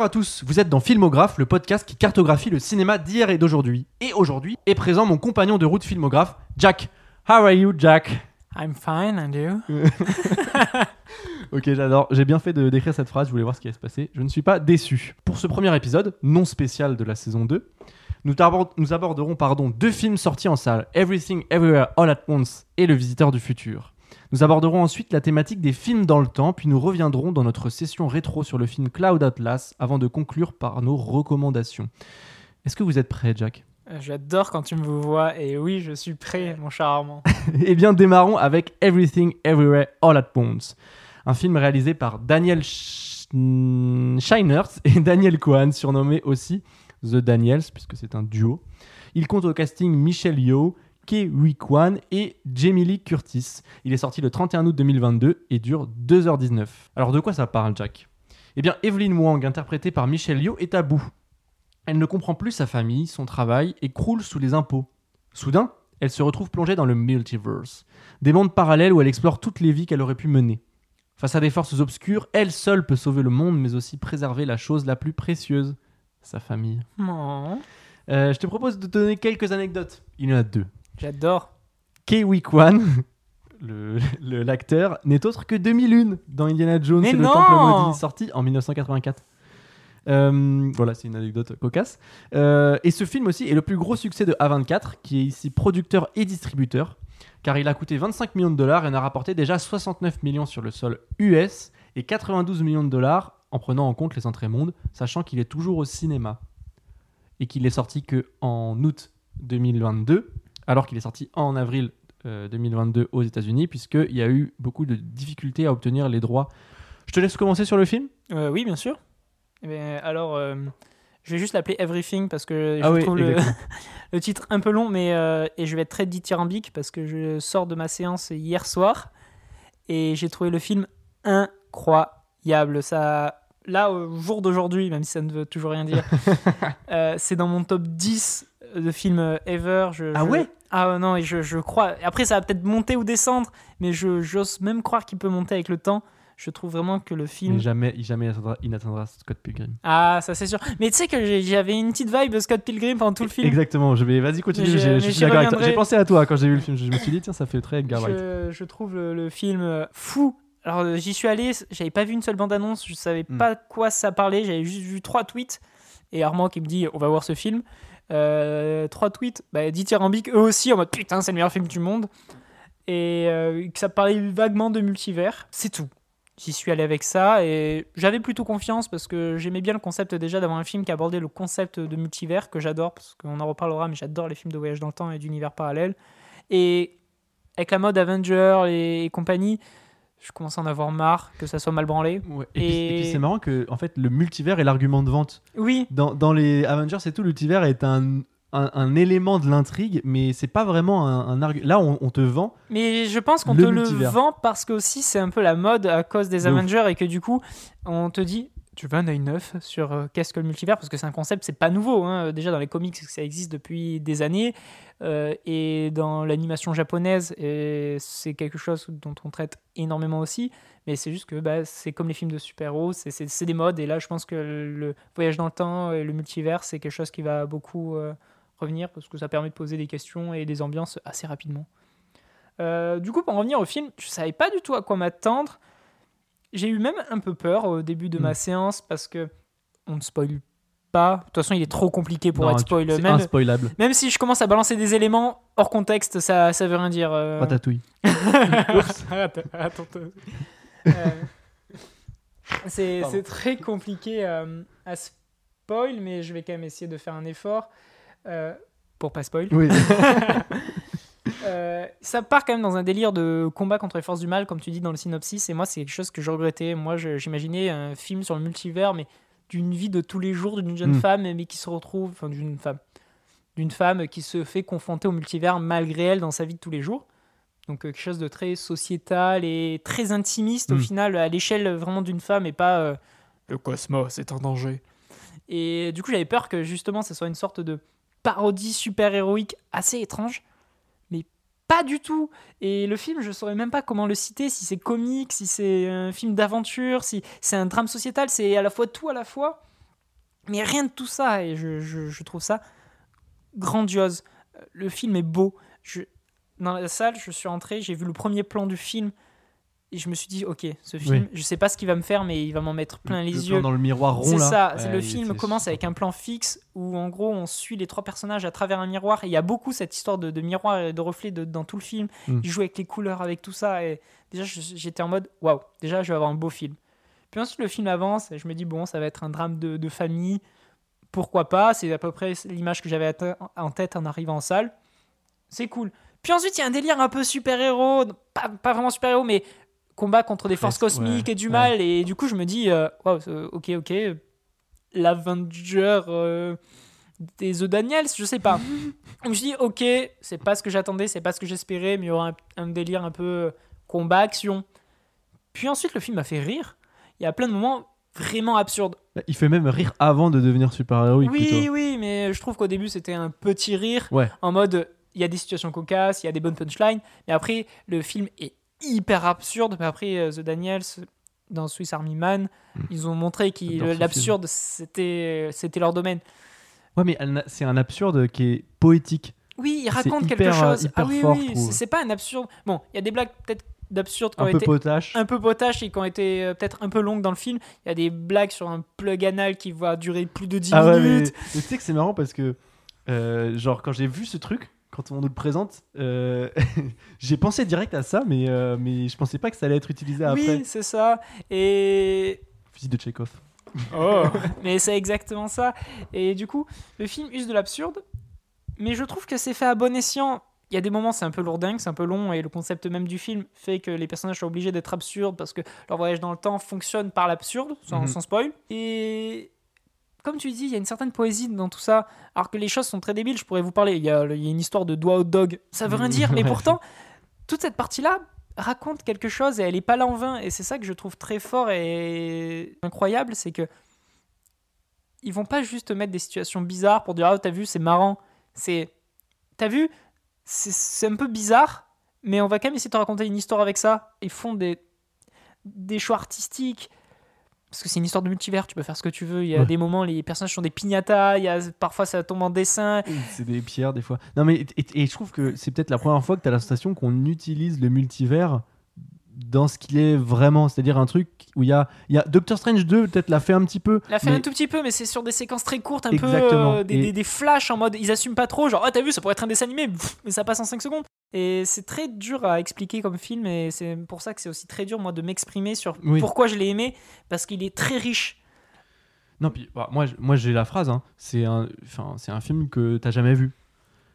Bonjour à tous, vous êtes dans Filmographe, le podcast qui cartographie le cinéma d'hier et d'aujourd'hui. Et aujourd'hui est présent mon compagnon de route filmographe, Jack. How are you, Jack? I'm fine, and you? Ok, j'adore. J'ai bien fait de d'écrire cette phrase, je voulais voir ce qui allait se passer. Je ne suis pas déçu. Pour ce premier épisode, non spécial de la saison 2, nous, nous aborderons pardon, deux films sortis en salle, Everything Everywhere All at Once et Le Visiteur du Futur. Nous aborderons ensuite la thématique des films dans le temps, puis nous reviendrons dans notre session rétro sur le film Cloud Atlas avant de conclure par nos recommandations. Est-ce que vous êtes prêt, Jack? Euh, J'adore quand tu me vois, et oui, je suis prêt, mon charmant. Eh bien, démarrons avec Everything Everywhere All at Once, un film réalisé par Daniel Sch- Scheinert et Daniel Cohen, surnommé aussi The Daniels, puisque c'est un duo. Il compte au casting Michelle Yeoh, Ke Huy Kwan et Jamie Lee Curtis. Il est sorti le 31 août 2022 et dure 2h19. Alors de quoi ça parle, Jack? Eh bien, Evelyn Wang, interprétée par Michelle Yeoh, est à bout. Elle ne comprend plus sa famille, son travail et croule sous les impôts. Soudain, elle se retrouve plongée dans le multiverse, des mondes parallèles où elle explore toutes les vies qu'elle aurait pu mener. Face à des forces obscures, elle seule peut sauver le monde, mais aussi préserver la chose la plus précieuse, sa famille. Oh, Euh, je te propose de te donner quelques anecdotes. Il y en a deux. J'adore. Ke-Huy Kwan, l'acteur, n'est autre que 2001 dans Indiana Jones Mais et le non Temple maudit, sorti en 1984. Euh, voilà, c'est une anecdote cocasse. Euh, et ce film aussi est le plus gros succès de A24, qui est ici producteur et distributeur, car il a coûté 25 millions de dollars et n'a rapporté déjà 69 millions sur le sol US et 92 millions de dollars en prenant en compte les entrées mondes, sachant qu'il est toujours au cinéma et qu'il est sorti que en août 2022, alors qu'il est sorti en avril euh, 2022 aux États-Unis, puisqu'il y a eu beaucoup de difficultés à obtenir les droits. Je te laisse commencer sur le film Euh, oui, bien sûr. Eh bien, alors, euh, je vais juste l'appeler Everything parce que je Ah oui, trouve le, titre un peu long, mais euh, et je vais être très dithyrambique parce que je sors de ma séance hier soir et j'ai trouvé le film incroyable. Ça, là, au jour d'aujourd'hui, même si ça ne veut toujours rien dire, euh, c'est dans mon top 10 de films ever. Je- Ah je- ouais? Ah non, et je, je crois. Après, ça va peut-être monter ou descendre, mais je j'ose même croire qu'il peut monter avec le temps. Je trouve vraiment que le film. Mais jamais, jamais il atteindra, il n'atteindra Scott Pilgrim. Ah, ça c'est sûr. Mais tu sais que j'avais une petite vibe de Scott Pilgrim pendant tout le film. Exactement, je vais, vas-y, continue, j'ai- je suis j'y d'accord avec toi. reviendrai. J'ai pensé à toi quand j'ai vu le film, je me suis dit, tiens, ça fait très Edgar Wright. Je, je trouve le, le film euh, fou. Alors euh, j'y suis allé, j'avais pas vu une seule bande-annonce, je savais Hmm. pas quoi ça parlait, j'avais juste vu trois tweets et Armand qui me dit on va voir ce film. Euh, trois tweets, bah, dithyrambiques eux aussi en mode putain c'est le meilleur film du monde. Et euh, que ça parlait vaguement de multivers, c'est tout. J'y suis allé avec ça. Et j'avais plutôt confiance parce que j'aimais bien le concept déjà d'avoir un film qui abordait le concept de multivers que j'adore parce qu'on en reparlera mais j'adore les films de voyage dans le temps et d'univers parallèles. Et avec la mode Avenger et compagnie je commence à en avoir marre que ça soit mal branlé Ouais, Et, puis- et puis Et- c'est marrant que en fait le multivers est l'argument de vente. oui Dans, dans les Avengers et tout, le multivers est un, un, un élément de l'intrigue, mais c'est pas vraiment un, un argument. Là, on, on te vend. mais je pense qu'on Le te le vend parce que aussi c'est un peu la mode à cause des De ouf. Avengers et que du coup on te dit tu veux un œil neuf sur euh, qu'est-ce que le multivers? Parce que c'est un concept c'est pas nouveau hein. déjà dans les comics ça existe depuis des années euh, et dans l'animation japonaise c'est quelque chose dont on traite énormément aussi mais c'est juste que bah, c'est comme les films de super-héros c'est- des modes et là je pense que le voyage dans le temps et le multivers c'est quelque chose qui va beaucoup euh, revenir parce que ça permet de poser des questions et des ambiances assez rapidement euh, du coup, pour en revenir au film, je savais pas du tout à quoi m'attendre. J'ai eu même un peu peur au début de ma Mm. séance parce que on ne spoil pas. De toute façon, il est trop compliqué pour Non, être tu- spoil. C'est Même, inspoilable. même si je commence à balancer des éléments hors contexte, ça, ça veut rien dire. euh. Ratatouille. Attends. Euh, c'est c'est très compliqué euh, à spoil, mais je vais quand même essayer de faire un effort euh, pour pas spoil. Oui. Euh, ça part quand même dans un délire de combat contre les forces du mal, comme tu dis dans le synopsis, et moi c'est quelque chose que je regrettais. Moi je- j'imaginais un film sur le multivers, mais d'une vie de tous les jours d'une jeune Mm. femme, mais qui se retrouve, enfin d'une femme, d'une femme qui se fait confronter au multivers malgré elle dans sa vie de tous les jours. Donc euh, quelque chose de très sociétal et très intimiste au Mm. final, à l'échelle vraiment d'une femme et pas euh, le cosmos est en danger. Et du coup j'avais peur que justement ça soit une sorte de parodie super héroïque assez étrange, pas du tout. Et le film, je saurais même pas comment le citer, si c'est comique, si c'est un film d'aventure, si c'est un drame sociétal, c'est à la fois tout à la fois. Mais rien de tout ça, et je, je- je trouve ça grandiose. Euh, Le film est beau. Je, dans la salle, je suis entré, j'ai vu le premier plan du film, et je me suis dit, ok, ce film, Oui. je sais pas ce qu'il va me faire, mais il va m'en mettre plein les Le yeux. plan dans le miroir rond C'est ça, Ouais, le il film commence avec un plan fixe où en gros on suit les trois personnages à travers un miroir et il y a beaucoup cette histoire de, de miroir et de reflet de- dans tout le film. Mm. Il joue avec les couleurs, avec tout ça et déjà j'étais en mode waouh, déjà je vais avoir un beau film. Puis ensuite le film avance et je me dis bon ça va être un drame de, de famille, pourquoi pas, c'est à peu près l'image que j'avais en tête en arrivant en salle. C'est cool. Puis ensuite il y a un délire un peu super-héros, pas, pas vraiment super-héros mais combat contre des forces cosmiques ouais, et du ouais. mal et du coup je me dis euh, ok ok l'Avenger euh, des The Daniels, je sais pas. Donc je dis ok, c'est pas ce que j'attendais, c'est pas ce que j'espérais, mais il y aura un, un délire un peu euh, combat action. Puis ensuite le film m'a fait rire. Il y a plein de moments vraiment absurdes. Il fait même rire avant de devenir super-héroïque oui, plutôt. oui, mais je trouve qu'au début c'était un petit rire Ouais. en mode il y a des situations cocasses, il y a des bonnes punchlines, mais après le film est hyper absurde. Mais après euh, The Daniels dans Swiss Army Man, Mm. ils ont montré que l'absurde c'était c'était leur domaine. Ouais, mais c'est un absurde qui est poétique. Oui, il raconte quelque hyper, euh, chose. hyper ah oui, fort, oui, c'est- pas un absurde. Bon, il y a des blagues peut-être d'absurde qui ont Un peu été potache. un peu potaches et qui ont été euh, peut-être un peu longues dans le film. Il y a des blagues sur un plug anal qui va durer plus de 10 Ah ouais, mais, minutes. mais tu sais que c'est marrant parce que, euh, genre, quand j'ai vu ce truc, quand on nous le présente, euh, j'ai pensé direct à ça, mais, euh, mais je pensais pas que ça allait être utilisé après. Oui, c'est ça. Et Fusil de Chekhov. Oh. mais c'est exactement ça. Et du coup, le film use de l'absurde, mais je trouve que c'est fait à bon escient. Il y a des moments, c'est un peu lourdingue, c'est un peu long, et le concept même du film fait que les personnages sont obligés d'être absurdes parce que leur voyage dans le temps fonctionne par l'absurde, sans, Mhm. sans spoil. Et comme tu dis, il y a une certaine poésie dans tout ça, alors que les choses sont très débiles. Je pourrais vous parler, il y a, il y a une histoire de doigt au dog, ça veut rien dire, mais pourtant, toute cette partie-là raconte quelque chose et elle est pas là en vain. Et c'est ça que je trouve très fort et incroyable, c'est que ils vont pas juste mettre des situations bizarres pour dire ah t'as vu c'est marrant. C'est t'as vu c'est c'est un peu bizarre, mais on va quand même essayer de te raconter une histoire avec ça. Ils font des des choix artistiques. Parce que c'est une histoire de multivers, tu peux faire ce que tu veux. Il y a Ouais. des moments, les personnages sont des piñatas, il y a, parfois ça tombe en dessin. C'est des pierres des fois. Non mais et, et je trouve que c'est peut-être la première fois que tu as la sensation qu'on utilise le multivers dans ce qu'il est vraiment, c'est-à-dire un truc où il y a, il y a Doctor Strange 2 peut-être l'a fait un petit peu. l'a fait mais- un tout petit peu, mais c'est sur des séquences très courtes, un Exactement. peu euh, des, Et- des, des flashs en mode ils assument pas trop, genre ah t'as vu ça pourrait être un dessin animé, pff, mais ça passe en 5 secondes. Et c'est très dur à expliquer comme film, et c'est pour ça que c'est aussi très dur moi de m'exprimer sur Oui. pourquoi je l'ai aimé, parce qu'il est très riche. Non puis bah, moi, moi j'ai la phrase. hein. C'est un, un film que t'as jamais vu.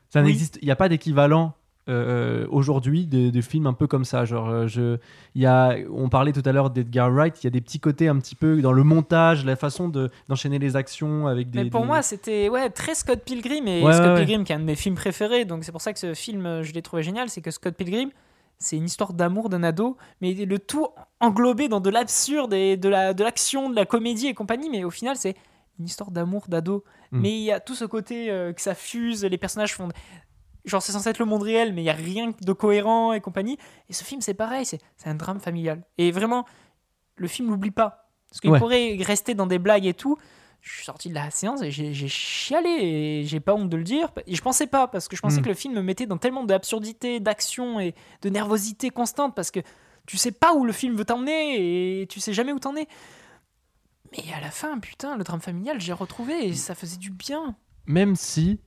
Ça Oui. n'existe. Il n'y a pas d'équivalent. Euh, aujourd'hui des, des films un peu comme ça genre euh, je y a on parlait tout à l'heure d'Edgar Wright il y a des petits côtés un petit peu dans le montage la façon de d'enchaîner les actions avec des Mais pour des- moi, c'était ouais, très Scott Pilgrim. Et Ouais, Scott ouais. Pilgrim, qui est un de mes films préférés, donc c'est pour ça que ce film, euh, je l'ai trouvé génial, c'est que Scott Pilgrim, c'est une histoire d'amour d'un ado, mais le tout englobé dans de l'absurde et de la de l'action, de la comédie et compagnie. Mais au final, c'est une histoire d'amour d'ado. Mm. Mais il y a tout ce côté euh, que ça fuse, les personnages font. Genre, c'est censé être le monde réel, mais il y a rien de cohérent et compagnie. Et ce film, c'est pareil, c'est un drame familial. Et vraiment, le film n'oublie pas. Parce qu'il Ouais. pourrait rester dans des blagues et tout. Je suis sorti de la séance et j'ai chialé et j'ai pas honte de le dire. Et je pensais pas parce que je pensais Mm. que le film me mettait dans tellement d'absurdité, d'action et de nervosité constante parce que tu sais pas où le film veut t'emmener et tu sais jamais où t'en es. Mais à la fin, putain, le drame familial, j'ai retrouvé et ça faisait du bien. même si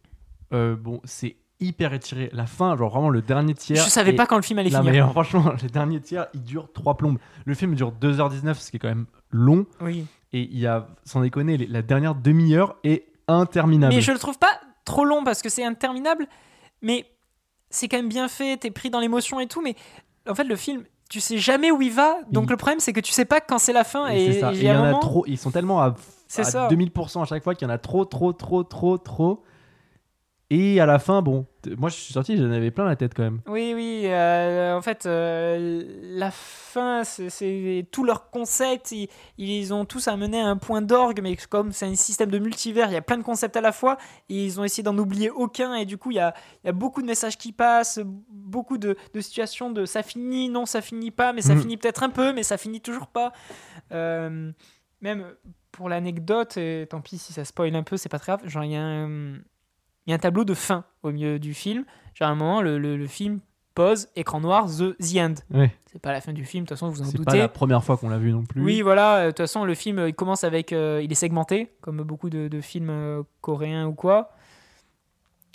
euh, bon c'est hyper étiré la fin genre vraiment le dernier tiers je savais est- pas quand le film allait Non, finir. mais alors, franchement le dernier tiers il dure 3 plombes le film dure 2h19 ce qui est quand même long Oui. et il y a sans déconner la dernière demi-heure est interminable Mais je le trouve pas trop long parce que c'est interminable, mais c'est quand même bien fait, t'es pris dans l'émotion et tout, mais en fait le film, tu sais jamais où il va, donc Il- le problème c'est que tu sais pas quand c'est la fin Et et, il y un en a moment- trop, ils sont tellement à, à ça. 2000% à chaque fois qu'il y en a trop, trop, trop, trop, trop. Et à la fin, bon, moi je suis sorti, j'en avais plein la tête quand même. Oui, oui, euh, en fait, euh, la fin, c'est- tout leur concept, ils, ils ont tous amené à un point d'orgue, mais comme c'est un système de multivers, il y a plein de concepts à la fois, et ils ont essayé d'en oublier aucun, et du coup, il y a, il y a beaucoup de messages qui passent, beaucoup de, de situations de ça finit, non, ça finit pas, mais ça Mhm. finit peut-être un peu, mais ça finit toujours pas. Euh, même pour l'anecdote, et tant pis si ça spoil un peu, c'est pas très grave. Genre, il y, a un- il y a un tableau de fin au milieu du film. Genre, à un moment, le, le- le film pose, écran noir, The, the End. Ouais. C'est pas la fin du film, de toute façon, vous en C'est pas doutez. la première fois qu'on l'a vu non plus. Oui, voilà. euh, De toute façon, le film, euh, il commence avec. euh, il est segmenté, comme beaucoup de, de films euh, coréens ou quoi.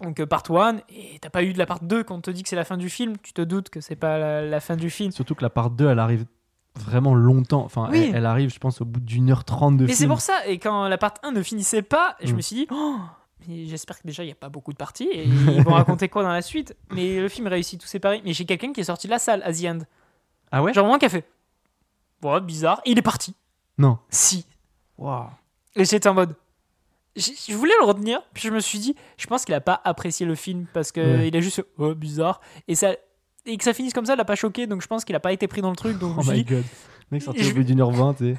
Donc, part 1, et t'as pas eu de la part 2 quand on te dit que c'est la fin du film. Tu te doutes que c'est pas la, la fin du film. Surtout que la part 2, elle arrive vraiment longtemps. Enfin, Oui. elle, elle arrive, je pense, au bout d'une heure trente de Mais c'est film. pour ça, et quand la part 1 ne finissait pas, je Mm. me suis dit, oh, mais j'espère que déjà il n'y a pas beaucoup de parties, et ils vont raconter quoi dans la suite. Mais le film réussit tout séparé. Mais j'ai quelqu'un qui est sorti de la salle à The End. Ah ouais? Genre vraiment qui a fait, ouais, bizarre, et il est parti. Non. Si. Waouh. Et j'étais en mode. Je voulais le retenir, puis je me suis dit, je pense qu'il a pas apprécié le film parce que Ouais. il a juste oh, bizarre. Et, ça, et que ça finisse comme ça, il l'a pas choqué, donc je pense qu'il a pas été pris dans le truc. Donc Oh je my god. Le mec sorti Je- au bout d'une heure vingt, et...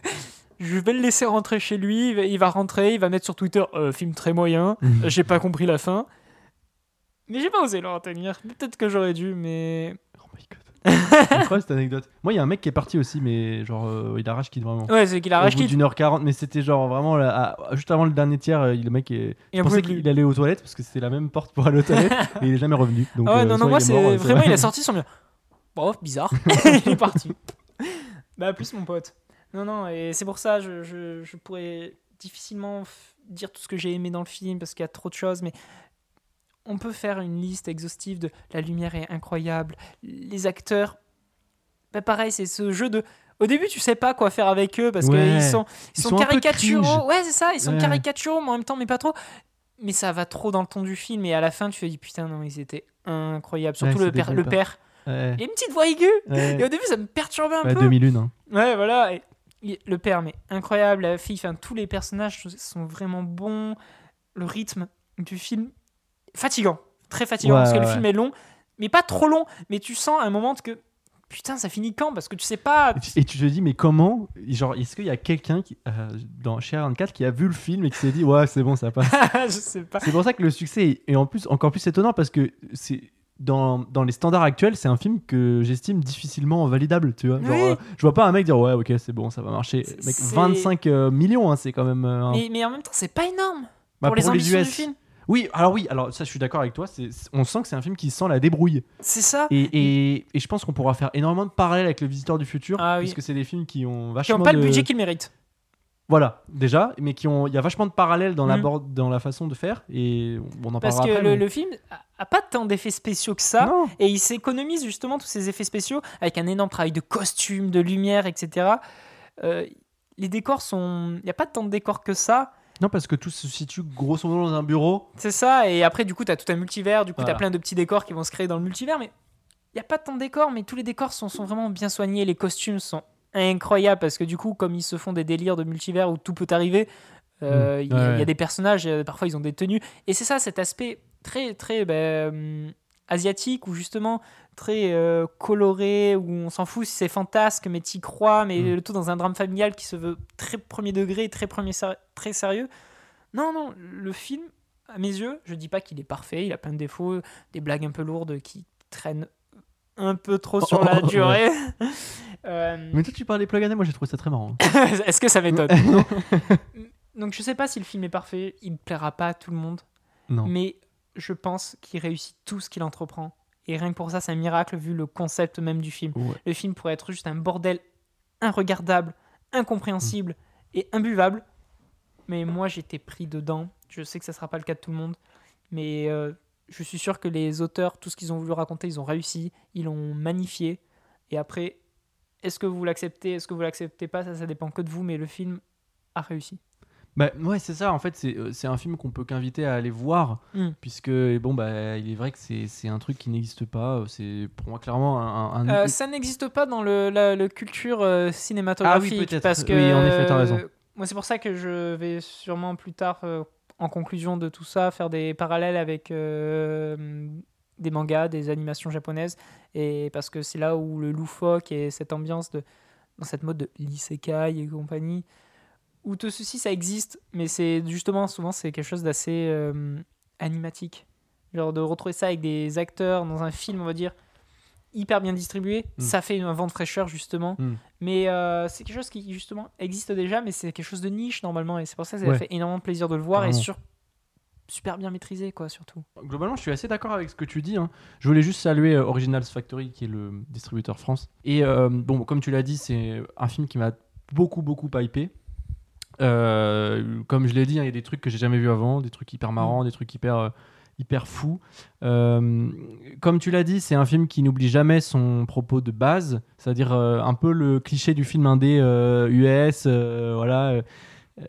je vais le laisser rentrer chez lui, il va, rentrer, il va mettre sur Twitter, euh, film très moyen, Mhm. j'ai pas compris la fin. Mais j'ai pas osé le retenir. Peut-être que j'aurais dû, mais. Oh my god. Incroyable cette anecdote. Moi, il y a un mec qui est parti aussi, mais genre, euh, il arrache quitte vraiment. Ouais, c'est qu'il Au arrache bout quitte. d'une heure quarante, mais c'était genre vraiment là, à- juste avant le dernier tiers, euh, le mec est. Je pensais qu'il allait aux toilettes parce que c'était la même porte pour aller aux toilettes et il est jamais revenu. Donc, Ah ouais, euh, non, non, moi, est c'est vraiment, il a sorti son bien. Bon, bizarre. il est parti. Bah, plus mon pote. Non, non, et c'est pour ça, je, je, je pourrais difficilement dire tout ce que j'ai aimé dans le film parce qu'il y a trop de choses, mais on peut faire une liste exhaustive de la lumière est incroyable, les acteurs. Bah, pareil, c'est ce jeu de. Au début, tu sais pas quoi faire avec eux parce Ouais. qu'ils sont, ils Ils sont, caricaturaux. Ouais, c'est ça, ils sont Ouais. caricaturaux, mais en même temps, mais pas trop. Mais ça va trop dans le ton du film, et à la fin, tu te dis putain, non, ils étaient incroyables. Surtout Ouais, le, père, le père. Une petite voix aiguë. Et au début, ça me perturbait un Ouais, peu. 2001. hein. Ouais, voilà. Et le père, mais incroyable. La fille, enfin, tous les personnages sont vraiment bons. Le rythme du film, fatigant. Très fatigant. Ouais, parce que le film est long, mais pas trop long. Mais tu sens à un moment que. Putain, ça finit quand? Parce que tu sais pas. Et tu- te dis, mais comment? Genre, est-ce qu'il y a quelqu'un qui, euh, dans chez 24 qui a vu le film et qui s'est dit, ouais, c'est bon, ça passe? Je sais pas. C'est pour ça que le succès est, est en plus, encore plus étonnant parce que c'est. Dans, dans les standards actuels, c'est un film que j'estime difficilement validable, tu vois. Genre, Oui. euh, je vois pas un mec dire ouais, ok, c'est bon, ça va marcher. C'est- Mec, c'est- 25 euh, millions, hein, c'est quand même. euh, un- Mais, mais en même temps, c'est pas énorme. Bah, pour les ambitions du US. film. Oui, alors oui, alors ça, je suis d'accord avec toi. on sent que c'est un film qui sent la débrouille. C'est ça. Et, et, et je pense qu'on pourra faire énormément de parallèles avec le Visiteur du futur, Ah oui. puisque c'est des films qui ont Qui vachement n'ont pas de... le budget qu'ils méritent. Voilà, déjà, mais qui ont, il y a vachement de parallèles dans, la dans la façon de faire, et on en Parce parlera que après. le, mais- le film a, pas tant d'effets spéciaux que ça. Non. Et il s'économise justement tous ces effets spéciaux avec un énorme travail de costume, de lumière, etc. Euh, les décors sont. Il n'y a pas tant de décors que ça. non, parce que tout se situe grosso modo dans un bureau. C'est ça. Et après, du coup, tu as tout un multivers. Du coup, tu as Voilà. plein de petits décors qui vont se créer dans le multivers. Mais il n'y a pas tant de décors. Mais tous les décors sont, sont vraiment bien soignés. Les costumes sont incroyables parce que du coup, comme ils se font des délires de multivers où tout peut arriver, euh, Mm. il y, a- y des personnages, euh, parfois ils ont des tenues. Et c'est ça, cet aspect très, très ben, hum, asiatique ou justement très euh, coloré, où on s'en fout si c'est fantasque, mais t'y crois, mais Mm. le tout dans un drame familial qui se veut très premier degré, très, premier ser- très sérieux. Non, non, le film, à mes yeux, je dis pas qu'il est parfait, il a plein de défauts, des blagues un peu lourdes qui traînent un peu trop sur la durée. Euh, Mais toi, tu parles des plug and moi j'ai trouvé ça très marrant. Est-ce que ça m'étonne Donc je sais pas si le film est parfait, il ne plaira pas à tout le monde, non. mais je pense qu'il réussit tout ce qu'il entreprend. Et rien que pour ça, c'est un miracle vu le concept même du film. Ouais. Le film pourrait être juste un bordel inregardable, incompréhensible et imbuvable. Mais moi, j'étais pris dedans. Je sais que ça sera pas le cas de tout le monde, mais euh, je suis sûr que les auteurs, tout ce qu'ils ont voulu raconter, ils ont réussi, ils l'ont magnifié. Et après, est-ce que vous l'acceptez, est-ce que vous l'acceptez pas, ça, ça dépend que de vous, mais le film a réussi. Bah, ouais, c'est ça. En fait, c'est euh, un film qu'on peut qu'inviter à aller voir, Mm. puisque bon, bah, il est vrai que c'est un truc qui n'existe pas. euh, C'est pour moi clairement un. un- Euh, ça n'existe pas dans le, la, le culture euh, cinématographique. Ah oui. Parce que, Oui, en effet, t'as raison. euh, Moi, c'est pour ça que je vais sûrement plus tard, en conclusion de tout ça, faire des parallèles avec des mangas, des animations japonaises. Et parce que c'est là où le loufoque et cette ambiance de, dans cette mode de l'isekai et compagnie, où tout ceci, ça existe, mais c'est justement, souvent, c'est quelque chose d'assez euh, animatique. Genre de retrouver ça avec des acteurs dans un film, on va dire, hyper bien distribué, Mm. ça fait un vent de fraîcheur justement. Mm. Mais euh, c'est quelque chose qui justement existe déjà, mais c'est quelque chose de niche normalement, et c'est pour ça que ça Ouais. fait énormément plaisir de le voir et sur... super bien maîtrisé quoi surtout. Globalement, je suis assez d'accord avec ce que tu dis. hein. Je voulais juste saluer euh, Originals Factory, qui est le distributeur France. Et euh, bon, comme tu l'as dit, c'est un film qui m'a beaucoup, beaucoup hypé. Euh, comme je l'ai dit, hein, il y a des trucs que j'ai jamais vus avant, des trucs hyper marrants, des trucs hyper, hyper fous. Euh, comme tu l'as dit, c'est un film qui n'oublie jamais son propos de base, c'est-à-dire euh, un peu le cliché du film indé euh, US, voilà.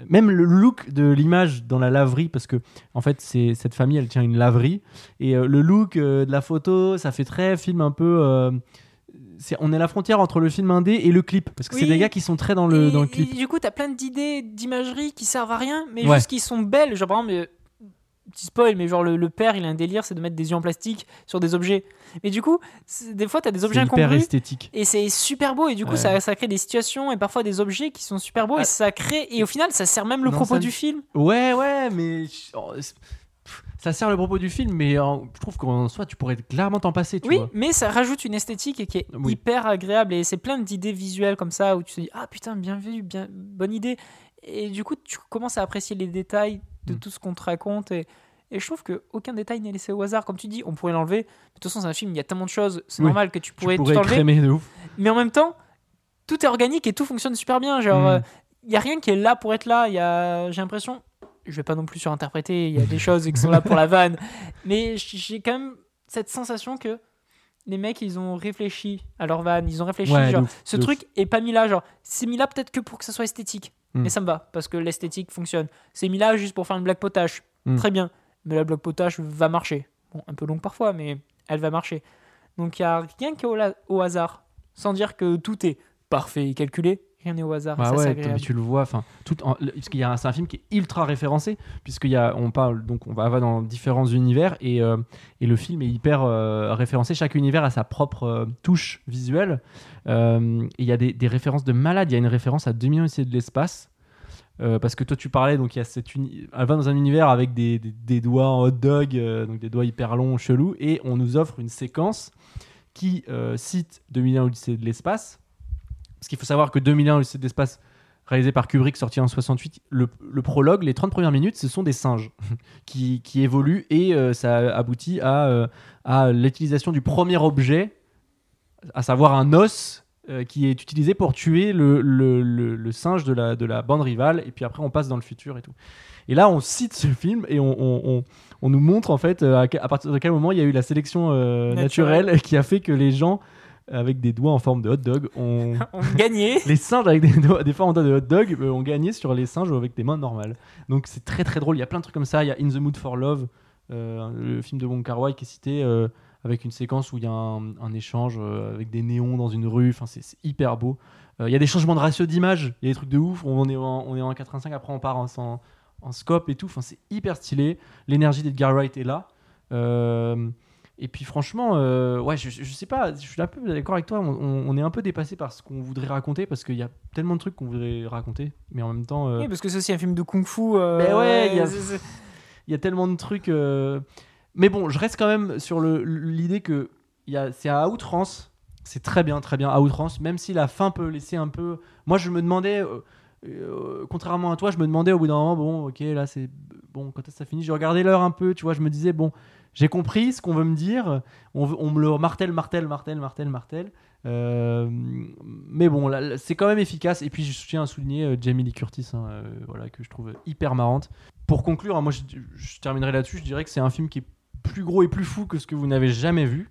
Même le look de l'image dans la laverie, parce que en fait, c'est cette famille, elle tient une laverie, et euh, le look euh, de la photo, ça fait très film un peu. euh, on est à la frontière entre le film indé et le clip, parce que c'est des gars qui sont très dans le, et, dans le clip. et du coup, t'as plein d'idées d'imagerie qui servent à rien, mais Ouais. juste qui sont belles. Genre, par exemple, petit spoil, mais genre le, le père, il a un délire, c'est de mettre des yeux en plastique sur des objets. Mais du coup, des fois, t'as des objets C'est hyper incongrus. esthétique. Et c'est super beau, et du coup, Ouais. ça, ça crée des situations et parfois des objets qui sont super beaux, Ah. et ça crée. Et au final, ça sert même le Non, propos ça- du film. Ouais, ouais, mais oh, ça sert le propos du film, mais je trouve qu'en soi, tu pourrais clairement t'en passer, tu Oui, vois. mais ça rajoute une esthétique qui est Oui. hyper agréable, et c'est plein d'idées visuelles comme ça où tu te dis Ah putain, bien vu, bien, bonne idée. Et du coup, tu commences à apprécier les détails de Mm. tout ce qu'on te raconte, et. Et je trouve qu'aucun détail n'est laissé au hasard. Comme tu dis, on pourrait l'enlever. De toute façon, c'est un film, il y a tellement de choses. C'est Oui. normal que tu Tu pourrais, pourrais tout enlever. de ouf. Mais en même temps, tout est organique et tout fonctionne super bien. Genre, euh, il y a rien qui est là pour être là. Y a, j'ai l'impression, je vais pas non plus surinterpréter. Il y a des choses qui sont là pour la vanne, mais j'ai quand même cette sensation que les mecs, ils ont réfléchi à leur vanne. Ils ont réfléchi. Ouais, genre, ouf, ce truc est pas mis là. Genre, c'est mis là peut-être que pour que ça soit esthétique. Mm. Mais ça me va parce que l'esthétique fonctionne. C'est mis là juste pour faire une blague potache. Mm. Très bien. Mais la blague potache va marcher. Bon, un peu longue parfois, mais elle va marcher. Donc il y a rien qui est au, la- au hasard. Sans dire que tout est parfait et calculé. Rien n'est au hasard. Bah ça, c'est ouais, mais tu le vois, enfin, tout, en- parce qu'il y a un- c'est un film qui est ultra référencé, puisqu'il y a, on parle, donc on va, va dans différents univers et, euh, et le film est hyper euh, référencé. Chaque univers a sa propre euh, touche visuelle. Il y a des, des références de malade. Il y a une référence à 2 millions de l'espace. Euh, parce que toi tu parlais donc il y a cette uni- elle va dans un univers avec des, des- des doigts en hot dog euh, donc des doigts hyper longs chelous et on nous offre une séquence qui euh, cite 2001 Odyssée de l'espace parce qu'il faut savoir que 2001 Odyssée de l'espace réalisé par Kubrick sorti en 68 le, le prologue les 30 premières minutes ce sont des singes qui, qui évoluent et euh, ça aboutit à, euh, à l'utilisation du premier objet à savoir un os euh, qui est utilisé pour tuer le, le- singe de la, de la bande rivale, et puis après on passe dans le futur et tout. Et là, on cite ce film et on, on- on- on nous montre en fait à, partir de quel moment il y a eu la sélection Naturelle. naturelle qui a fait que les gens avec des doigts en forme de hot dog ont. On gagnait. Les singes avec des, doigts, des formes de hot dog ont gagné sur les singes avec des mains normales. Donc c'est très très drôle. Il y a plein de trucs comme ça. Il y a In the Mood for Love, euh, le film de Wong Kar Wai qui est cité euh, avec une séquence où il y a un, un échange euh, avec des néons dans une rue. Enfin c'est hyper beau. Euh, Il y a des changements de ratio d'image. Il y a des trucs de ouf. On est en, on est en 85 après on part en, en, en scope et tout. Enfin c'est hyper stylé. L'énergie d'Edgar Wright est là. Euh, et puis franchement, euh, ouais, je, je- sais pas, je suis un peu d'accord avec toi. On, est un peu dépassé par ce qu'on voudrait raconter parce qu'il y a tellement de trucs qu'on voudrait raconter, mais en même temps, euh, Oui, parce que c'est aussi un film de kung-fu. euh, Mais ouais, il y a- y tellement de trucs. Mais bon, je reste quand même sur l'idée que c'est à outrance. C'est très bien, très bien à outrance, même si la fin peut laisser un peu. Moi, je me demandais, contrairement à toi, je me demandais au bout d'un moment, bon, ok, là c'est bon, quand est-ce que ça finit Je regardais l'heure un peu, tu vois, je me disais, bon, j'ai compris ce qu'on veut me dire, on, me le martèle, martèle, martèle, martèle, martèle. Euh, mais bon, c'est quand même efficace. Et puis, je tiens à souligner euh, Jamie Lee Curtis, hein, euh, voilà, que je trouve hyper marrante. Pour conclure, hein, moi, je, je terminerai là-dessus. Je dirais que c'est un film qui est plus gros et plus fou que ce que vous n'avez jamais vu.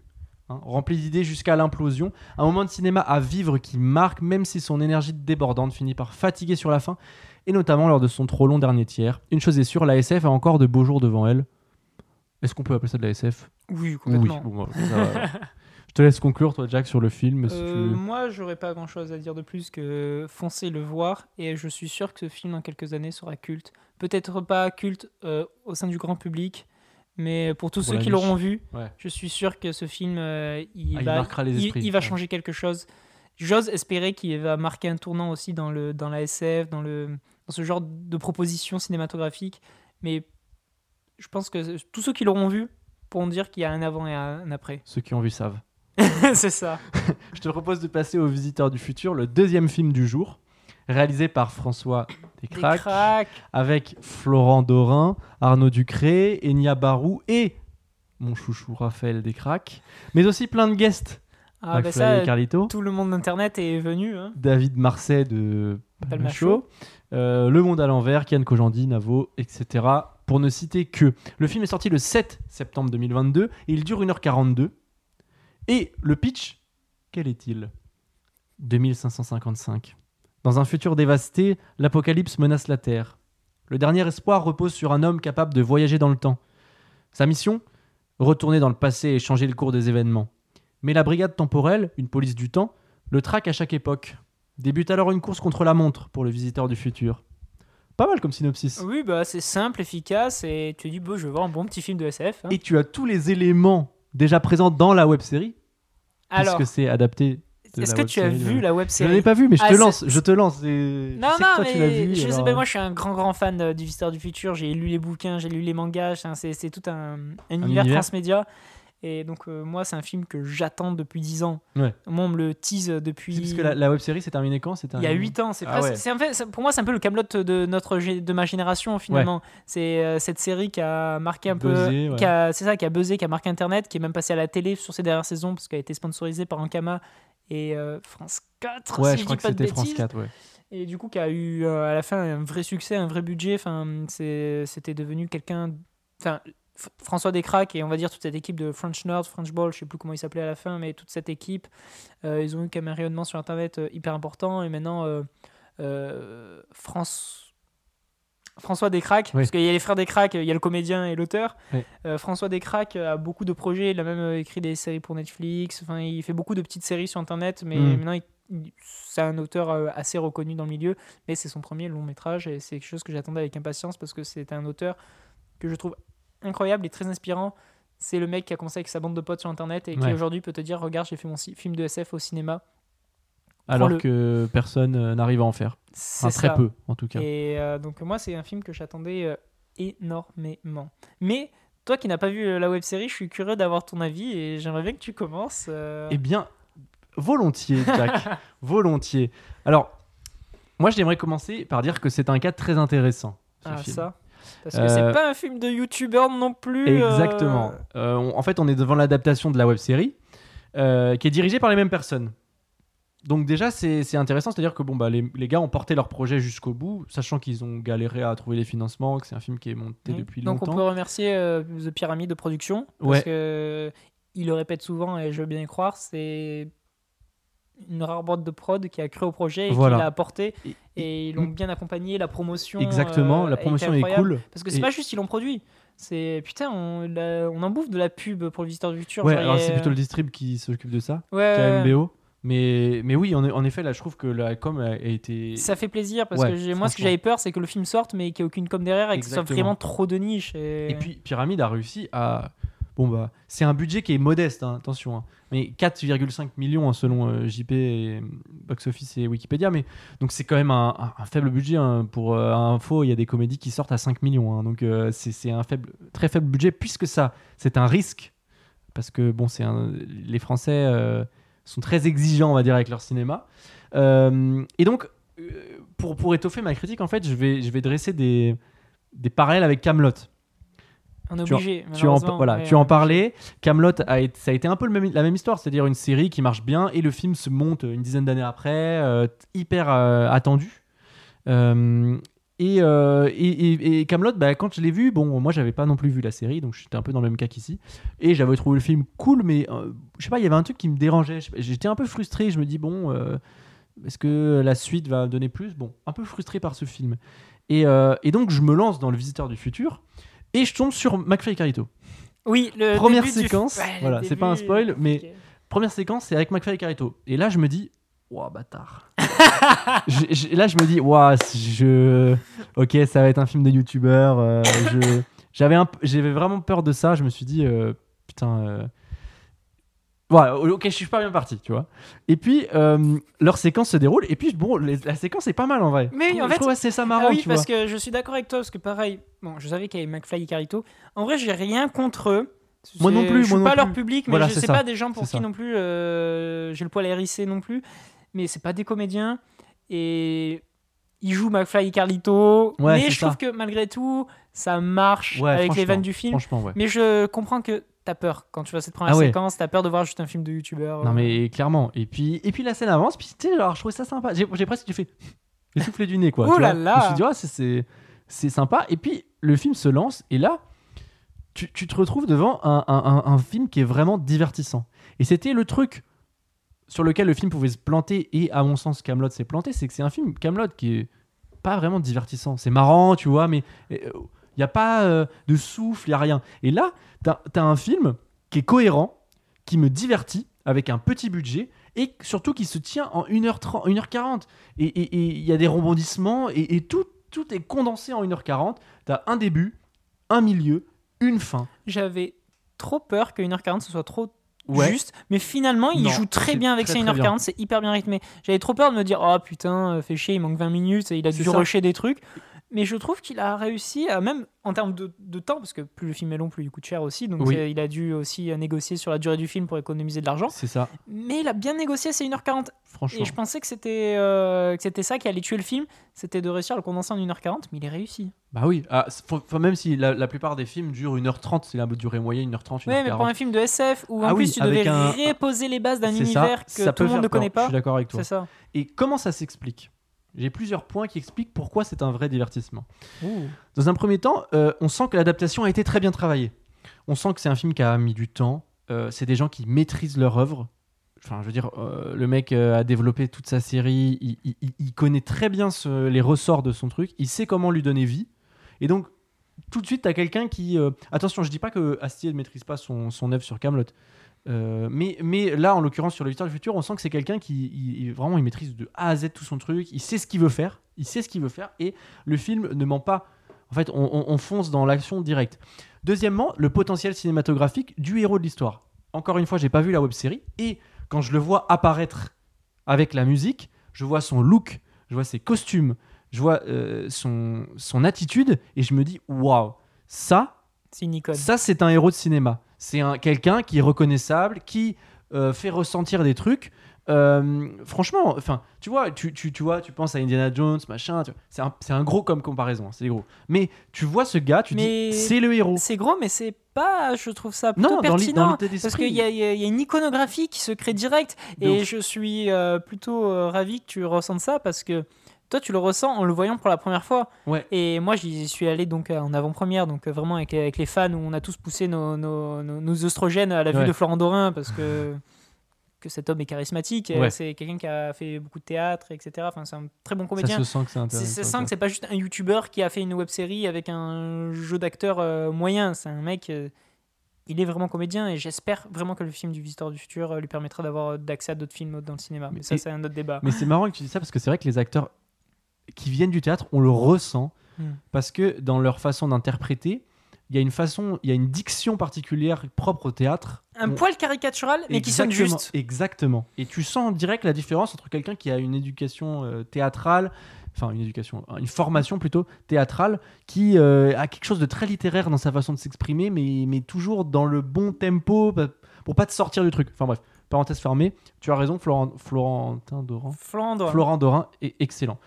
hein, rempli d'idées jusqu'à l'implosion. Un moment de cinéma à vivre qui marque, même si son énergie débordante finit par fatiguer sur la fin, et notamment lors de son trop long dernier tiers. Une chose est sûre, la SF a encore de beaux jours devant elle. Est-ce qu'on peut appeler ça de la SF Oui, complètement. Oui. bon, bah, ça je te laisse conclure, toi, Jack, sur le film. Si Euh, tu... Moi, j'aurais pas grand chose à dire de plus que foncez le voir et je suis sûr que ce film dans quelques années sera culte. Peut-être pas culte euh, au sein du grand public, mais pour tous Pour ceux qui l'auront vu, Ouais. je suis sûr que ce film euh, il, Ah, va, marquera les esprits, il va ouais. changer quelque chose. J'ose espérer qu'il va marquer un tournant aussi dans, le, dans la SF, dans, le, dans ce genre de propositions cinématographiques. Mais je pense que tous ceux qui l'auront vu pourront dire qu'il y a un avant et un après. Ceux qui ont vu savent. c'est ça. Je te propose de passer au Visiteur du futur, le deuxième film du jour, réalisé par François Des Descraques, avec Florent Dorin, Arnaud Ducré, Enya Barou et mon chouchou Raphaël Descraques, mais aussi plein de guests. Ah, bah ça, Carlito, tout le monde d'internet est venu. Hein. David Marseille de Palma Show, euh, Le Monde à l'envers, Kian Kojandi, Navo, etc. Pour ne citer que. Le film est sorti le 7 septembre 2022 et il dure 1h42. Et le pitch, quel est-il? 2555. Dans un futur dévasté, l'apocalypse menace la Terre. Le dernier espoir repose sur un homme capable de voyager dans le temps. Sa mission? Retourner dans le passé et changer le cours des événements. Mais la brigade temporelle, une police du temps, le traque à chaque époque. Débute alors une course contre la montre pour le visiteur du futur. Pas mal comme synopsis. Oui, bah c'est simple, efficace, et tu dis, bon, je vais voir un bon petit film de SF. hein. Et tu as tous les éléments déjà présents dans la web série, Alors, puisque c'est adapté. de est-ce que tu as vu ouais. la web Je série l'ai pas vu, mais je Ah, te c'est- lance. Je te lance. et Non, je sais non, que toi, tu l'as mais vu. je sais alors, pas, moi je suis un grand grand fan euh, du Visiteur du Futur, j'ai lu les bouquins, j'ai lu les mangas, c'est- c'est c'est tout un, un univers univers. transmédia. Et donc euh, moi c'est un film que j'attends depuis 10 ans. Ouais. Moi on me le tease depuis... Parce que la, la web série s'est terminée quand Il y a 8 ans, c'est Ah ouais. en fait, pour moi c'est un peu le Camelot de notre de ma génération finalement. C'est euh, cette série qui a marqué un Buzzé, peu, ouais. qui a- c'est ça, qui a buzzé, qui a marqué Internet, qui est même passé à la télé sur ces dernières saisons parce qu'elle a été sponsorisée par Ankama et euh, France 4. Ouais, si je je crois dis que c'était France bêtises. 4. Ouais. Et du coup, qui a eu euh, à la fin un vrai succès, un vrai budget. Enfin, c'était devenu quelqu'un. Enfin, François Descraques et on va dire toute cette équipe de French Nerd, French Ball, je sais plus comment il s'appelait à la fin, mais toute cette équipe, euh, ils ont eu quand même un rayonnement sur Internet euh, hyper important. Et maintenant, euh, France. François Descraques, Oui. parce qu'il y a les frères Descraques, il y a le comédien et l'auteur. Oui. François Descraques a beaucoup de projets, il a même écrit des séries pour Netflix, enfin, il fait beaucoup de petites séries sur Internet, mais Mm. maintenant il- c'est un auteur assez reconnu dans le milieu, mais c'est son premier long métrage et c'est quelque chose que j'attendais avec impatience parce que c'est un auteur que je trouve incroyable et très inspirant. C'est le mec qui a commencé avec sa bande de potes sur Internet et qui Ouais. aujourd'hui peut te dire regarde j'ai fait mon film de SF au cinéma. Alors que personne euh, n'arrive à en faire. Enfin, très ça. peu, en tout cas. Et euh, donc moi c'est un film que j'attendais euh, énormément. Mais toi qui n'as pas vu la web série, je suis curieux d'avoir ton avis et j'aimerais bien que tu commences. euh, Eh bien, volontiers, Jack. volontiers. Alors, moi, j'aimerais commencer par dire que c'est un cas très intéressant. ce ah, film. ça. Parce que Euh, c'est pas un film de youtubeur non plus. euh, Exactement. Euh, on- en fait, on est devant l'adaptation de la web série euh, qui est dirigée par les mêmes personnes. Donc déjà, c'est intéressant, c'est-à-dire que bon, bah, les, les gars ont porté leur projet jusqu'au bout, sachant qu'ils ont galéré à trouver les financements, que c'est un film qui est monté Oui. depuis Donc on longtemps. peut remercier euh, The Pyramid de production parce Ouais. que il le répète souvent et je veux bien y croire, c'est une rare boîte de prod qui a cru au projet et Voilà. qui l'a apporté Et- et ils l'ont bien accompagné, la promotion. Exactement, euh, la promotion est cool. Parce que c'est Et- pas juste ils l'ont produit. C'est putain, on, la- on en bouffe de la pub pour le visiteur du futur. Ouais, alors c'est plutôt le distrib qui s'occupe de ça, Ouais, KMBO. Mais, mais oui, en, en effet, là, je trouve que la com a, été. Ça fait plaisir parce Ouais, que moi, ce que j'avais peur, c'est que le film sorte, mais qu'il n'y ait aucune com derrière et que ce soit vraiment trop de niche. Et, Et puis Pyramide a réussi à. Bon, bah, c'est un budget qui est modeste, hein, attention. hein. Mais 4,5 millions hein, selon euh, JP, euh, Box Office et Wikipédia. Mais donc, c'est quand même un, faible budget. Pour euh, info, il y a des comédies qui sortent à 5 millions. Donc, c'est un faible, très faible budget puisque ça, c'est un risque. Parce que, bon, c'est les Français sont très exigeants, on va dire, avec leur cinéma. Et donc, pour, étoffer ma critique, en fait, je vais, je vais dresser des, des parallèles avec Camelot. On est tu en- obligé. Tu en, voilà, ouais, tu en parlais. Camelot ça a été un peu le même, la même histoire, c'est-à-dire une série qui marche bien et le film se monte une dizaine d'années après, euh, hyper euh, attendu. Euh, et, et, et- Camelot, bah, quand je l'ai vu, bon, moi j'avais pas non plus vu la série, donc j'étais un peu dans le même cas qu'ici. Et j'avais trouvé le film cool, mais je sais pas, il y avait un truc qui me dérangeait. J'étais un peu frustré. Je me dis bon, est-ce que la suite va donner plus? Bon, un peu frustré par ce film. Et, et donc je me lance dans le Visiteur du futur et je tombe sur McFly et Carito. Oui, le Première début du- séquence, Ouais, voilà, c'est pas un spoil, mais-. Première séquence, c'est avec McFly et Carito. Et là, je me dis, ouah, bâtard. Je- je- là, je me dis, ouah, je. Ok, ça va être un film de youtubeur. euh, J'avais vraiment peur de ça. Je me suis dit, euh, putain. euh, Ouais, ok, je suis pas bien parti, tu vois. Et puis, euh, leur séquence se déroule. Et puis, bon, les- la séquence est pas mal en vrai. Mais en je fait- trouve assez ça Ah marrant, oui, tu parce que je suis d'accord avec toi, parce que pareil, bon, je savais qu'il y avait McFly et Carito. En vrai, j'ai rien contre eux, Moi non plus, Je suis moi non pas plus. leur public, mais Voilà, je c'est sais ça. pas des gens pour C'est qui ça. non plus euh, j'ai le poil hérissé non plus. Mais c'est pas des comédiens. Et ils jouent McFly et Carlito. Ouais, mais c'est je trouve que malgré tout, ça marche Ouais, avec les franchement, vannes du film. Franchement, ouais. Mais je comprends que t'as peur quand tu vois cette première Ah ouais. séquence. T'as peur de voir juste un film de youtubeur. Non euh. mais clairement. Et puis, et puis la scène avance, puis tu sais, genre, je trouvais ça sympa. J'ai presque fait j'ai soufflé du nez quoi. Oh tu là vois. là. Je me suis dit, c'est- sympa. Et puis le film se lance et là, tu, tu te retrouves devant un, un- un- un film qui est vraiment divertissant. Et c'était le truc sur lequel le film pouvait se planter et à mon sens Camelot s'est planté, c'est que c'est un film Camelot qui est pas vraiment divertissant. C'est marrant, tu vois, mais il n'y a pas euh, de souffle, il n'y a rien. Et là, t'as as un film qui est cohérent, qui me divertit, avec un petit budget, et surtout qui se tient en 1h30, 1h40. Et il y a des rebondissements, et, et tout, tout est condensé en 1h40. T'as un début, un milieu, une fin. J'avais trop peur que 1h40 ce soit trop Ouais. juste, mais finalement il Non, joue très bien avec ses très 1h40, bien. c'est hyper bien rythmé. J'avais trop peur de me dire oh putain, euh, fait chier, il manque 20 minutes, et il a dû rusher des trucs. Mais je trouve qu'il a réussi à même en termes de, de temps, parce que plus le film est long, plus il coûte cher aussi, donc Oui. c'est- il a dû aussi euh, négocier sur la durée du film pour économiser de l'argent. C'est ça, Mais il a bien négocié ses 1h40 franchement. et je pensais que c'était euh, c'était ça qui allait tuer le film, c'était de réussir à le condenser en 1h40, mais il est réussi. Bah oui, ah, c'est- faut- faut- même si la, la plupart des films durent 1h30, c'est la durée moyenne, 1h30, 1h40. Ouais, mais pour un film de SF où en Ah oui, plus tu devais un- reposer les bases d'un C'est ça, univers que ça tout le monde ne connaît peur, Je pas, suis d'accord avec toi. c'est ça. Et comment ça s'explique? J'ai plusieurs points qui expliquent pourquoi c'est un vrai divertissement. Ouh. Dans un premier temps, euh, on sent que l'adaptation a été très bien travaillée. On sent que c'est un film qui a mis du temps. Euh, c'est des gens qui maîtrisent leur œuvre. Enfin, je veux dire, euh, le mec a développé toute sa série. Il, il- il- il connaît très bien ce- les ressorts de son truc. Il sait comment lui donner vie. Et donc, tout de suite, tu as quelqu'un qui. Attention, je dis pas que Astier ne maîtrise pas son, son œuvre sur Camelot. Mais, mais là, en l'occurrence, sur le Visiteur du futur, on sent que c'est quelqu'un qui il- vraiment il maîtrise de A à Z tout son truc. Il sait ce qu'il veut faire. Il sait ce qu'il veut faire. Et le film ne ment pas. En fait, on, on- on fonce dans l'action directe. Deuxièmement, le potentiel cinématographique du héros de l'histoire. Encore une fois, j'ai pas vu la web série et quand je le vois apparaître avec la musique, je vois son look, je vois ses costumes, je vois euh, son, son attitude et je me dis waouh, C'est ça c'est un héros de cinéma. C'est un quelqu'un qui est reconnaissable, qui euh, fait ressentir des trucs. Euh, franchement, enfin, tu vois, tu, tu, tu vois, tu penses à Indiana Jones, machin. tu vois, C'est un, c'est un gros comme comparaison, hein, c'est gros. Mais tu vois ce gars, tu Mais dis, c'est le héros. C'est gros, mais c'est pas, je trouve ça plutôt Non, dans pertinent. dans l'état Parce qu'il y, a- y y a une iconographie qui se crée direct. Et je suis euh, plutôt ravi que tu ressentes ça parce que toi, tu le ressens en le voyant pour la première fois. Ouais. Et moi, j'y suis allé donc euh, en avant-première, donc euh, vraiment avec, avec les fans où on a tous poussé nos, nos, nos- nos oestrogènes à la vue Ouais. de Florent Dorin parce que, que cet homme est charismatique. Ouais. C'est quelqu'un qui a fait beaucoup de théâtre, etc. Enfin, c'est un très bon Ça comédien. se sent que c'est intéressant. ça que c'est pas juste un youtubeur qui a fait une web série avec un jeu d'acteur euh, moyen. C'est un mec, euh, il est vraiment comédien et j'espère vraiment que le film du Visiteur du Futur lui permettra d'avoir d'accès à d'autres films dans le cinéma. Mais ça, Et- c'est un autre débat. Mais c'est marrant que tu dis ça parce que c'est vrai que les acteurs qui viennent du théâtre, on le ressent Hmm. parce que dans leur façon d'interpréter, il y a une façon, il y a une diction particulière propre au théâtre. Un On- poil caricatural, mais qui sonne juste. Exactement. Et tu sens en direct la différence entre quelqu'un qui a une éducation euh, théâtrale, enfin une éducation, une formation plutôt théâtrale, qui euh, a quelque chose de très littéraire dans sa façon de s'exprimer, mais, mais toujours dans le bon tempo pour pas te sortir du truc. Enfin bref, parenthèse fermée. Tu as raison, Florent, Florentin Doran. Florent Dorin. Florent Dorin est excellent.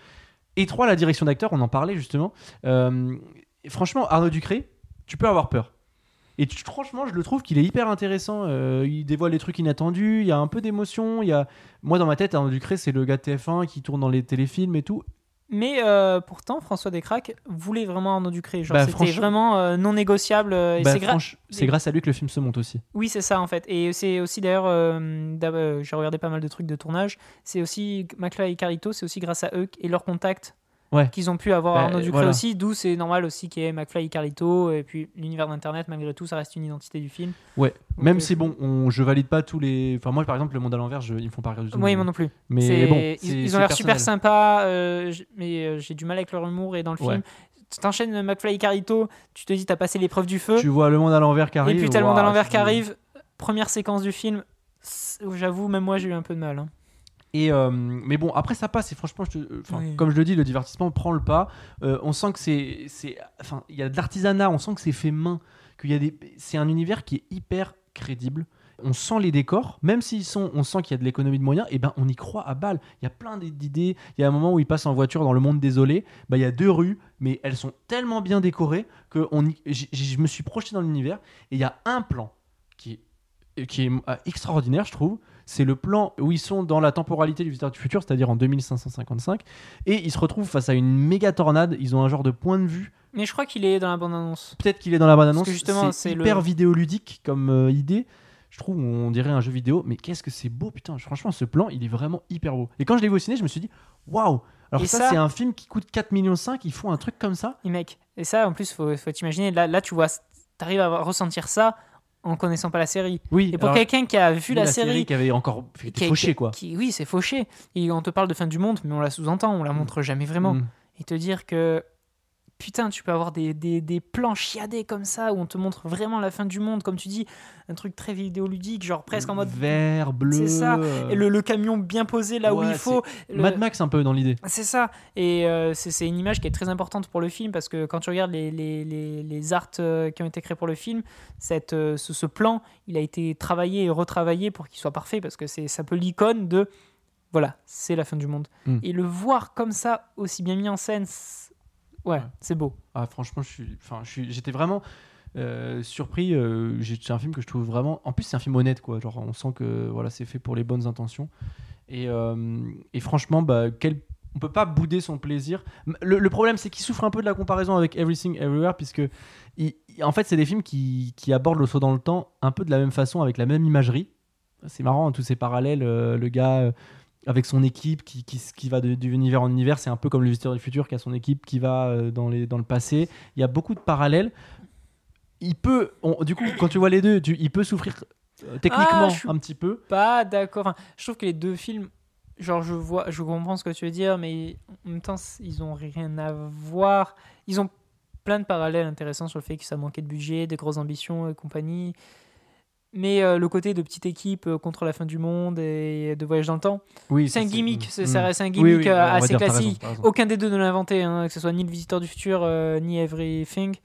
Et trois, la direction d'acteur, on en parlait justement. Euh, franchement, Arnaud Ducré, tu peux avoir peur. Et franchement, je le trouve qu'il est hyper intéressant. Euh, il dévoile des trucs inattendus, il y a un peu d'émotion. A... Moi, dans ma tête, Arnaud Ducré, c'est le gars de TF1 qui tourne dans les téléfilms et tout. Mais euh, pourtant, François Descraques voulait vraiment Arnaud Ducré. Genre, Bah, c'était vraiment euh, non négociable. euh, Bah, c'est gra- franch- grâce à lui que le film se monte aussi. Oui, c'est ça en fait. Et c'est aussi d'ailleurs, j'ai regardé pas mal de trucs de tournage. C'est aussi McFly et Carlito, c'est aussi grâce à eux et leur contact Ouais. qu'ils ont pu avoir Bah, Arnaud Ducré voilà. aussi. D'où c'est normal aussi qu'il y ait McFly et Carlito. Et puis l'univers d'internet, malgré tout, ça reste une identité du film. Ouais. Donc, Même euh, si, bon, on, je valide pas tous les. Enfin, moi, par exemple, le monde à l'envers, je- ils me font pas rire du tout. Oui, moi non plus. Mais bon, ils, ils ont l'air super sympas, euh, mais euh, j'ai du mal avec leur humour et dans le Ouais. film. Tu t'enchaînes McFly et Carlito, tu te dis t'as passé l'épreuve du feu. Tu vois le monde à l'envers qui Et arrive. puis t'as le monde à l'envers qui arrive. Première séquence du film. J'avoue, même moi j'ai eu un peu de mal. hein. Et euh, mais bon, après ça passe. Et franchement, je te- euh, Oui. comme je le dis, le divertissement prend le pas. Euh, on sent que c'est, c'est, enfin, il y a de l'artisanat. On sent que c'est fait main, qu'il y a des. C'est un univers qui est hyper crédible. On sent les décors, même s'ils sont, on sent qu'il y a de l'économie de moyens, et ben on y croit à balle. Il y a plein d'idées. Il y a un moment où il passe en voiture dans le monde désolé. Ben, il y a deux rues, mais elles sont tellement bien décorées que on y- j- j- je me suis projeté dans l'univers. Et il y a un plan qui est, qui est extraordinaire, je trouve. C'est le plan où ils sont dans la temporalité du visiteur du futur, c'est-à-dire en 2555, et ils se retrouvent face à une méga tornade. Ils ont un genre de point de vue Mais je crois qu'il est dans la bande-annonce. Peut-être qu'il est dans la bande annonce. que justement, c'est c'est le- hyper vidéoludique comme euh, idée. Je trouve, on dirait un jeu vidéo, mais qu'est-ce que c'est beau, putain. Franchement, ce plan, il est vraiment hyper beau. Et quand je l'ai vu au ciné, je me suis dit, waouh. Alors Et ça, ça- c'est un film qui coûte 4 millions 5, ils font un truc comme ça? Et mec, et ça, en plus, faut, faut t'imaginer, là, là, tu vois, t'arrives à ressentir ça en connaissant pas la série. Oui. Et pour quelqu'un qui a vu la, la, série, qui avait encore fait qui fauché, qui- quoi. qui- oui, c'est fauché. Et on te parle de fin du monde, mais on la sous-entend, on la montre jamais vraiment. Mm. Et te dire que putain, tu peux avoir des, des, des plans chiadés comme ça où on te montre vraiment la fin du monde, comme tu dis, un truc très vidéoludique, genre presque en mode. vert, bleu. C'est ça. Et le, le camion bien posé là où il faut. Le- Mad Max un peu dans l'idée. C'est ça. Et euh, c'est une image qui est très importante pour le film parce que quand tu regardes les, les, les, les arts euh, qui ont été créés pour le film, cette, euh, ce, ce plan, il a été travaillé et retravaillé pour qu'il soit parfait parce que c'est un peu l'icône de voilà, c'est la fin du monde. Mm. Et le voir comme ça, aussi bien mis en scène, c'est- ouais, c'est beau. Ah, franchement, je suis, enfin, je suis, j'étais vraiment euh, surpris. euh, j'ai- c'est un film que je trouve vraiment. En plus, c'est un film honnête, quoi. Genre, on sent que voilà, c'est fait pour les bonnes intentions. Et, euh, et franchement, bah, quel, on peut pas bouder son plaisir. Le, le problème, c'est qu'il souffre un peu de la comparaison avec Everything Everywhere, puisque il- il- en fait, c'est des films qui, qui abordent le saut dans le temps un peu de la même façon, avec la même imagerie. C'est marrant, hein, tous ces parallèles. euh, le gars. Avec son équipe qui, qui, qui va d'univers en univers, c'est un peu comme le visiteur du futur qui a son équipe qui va euh, dans, les, dans le passé. Il y a beaucoup de parallèles. Il peut, on- du coup, quand tu vois les deux, tu- il peut souffrir euh, techniquement Ah, un petit peu. Pas d'accord. Enfin, je trouve que les deux films, genre je vois, je comprends ce que tu veux dire, mais en même temps, ils ont rien à voir. Ils ont plein de parallèles intéressants sur le fait que ça manquait de budget, des grosses ambitions et compagnie. Mais euh, le côté de petite équipe euh, contre la fin du monde et de voyage dans le temps, Oui, c'est un gimmick, mm, c'est- ça mm. reste un gimmick oui, euh, assez dire, classique. raison. Aucun des deux ne l'a inventé, hein, que ce soit ni le visiteur du futur euh, ni Everything.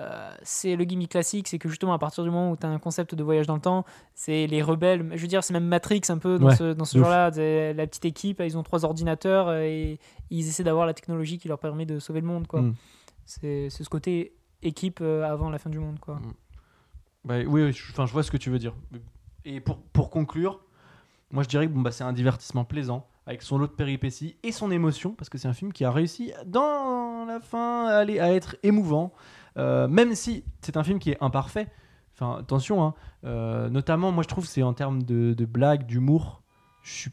Euh, c'est le gimmick classique, c'est que justement à partir du moment où tu as un concept de voyage dans le temps, c'est les rebelles, je veux dire c'est même Matrix un peu dans Ouais, ce, dans genre-là, la petite équipe, ils ont trois ordinateurs euh, et ils essaient d'avoir la technologie qui leur permet de sauver le monde. quoi. Mm. C'est ce côté équipe euh, avant la fin du monde. quoi. Bah, oui, oui, je, enfin, je vois ce que tu veux dire. Et pour, pour conclure, moi je dirais que bon, bah, c'est un divertissement plaisant, avec son lot de péripéties et son émotion, parce que c'est un film qui a réussi dans la fin à, aller, à être émouvant, Euh, même si c'est un film qui est imparfait. Enfin, attention, hein, euh, notamment, moi je trouve que c'est en termes de, de blagues, d'humour.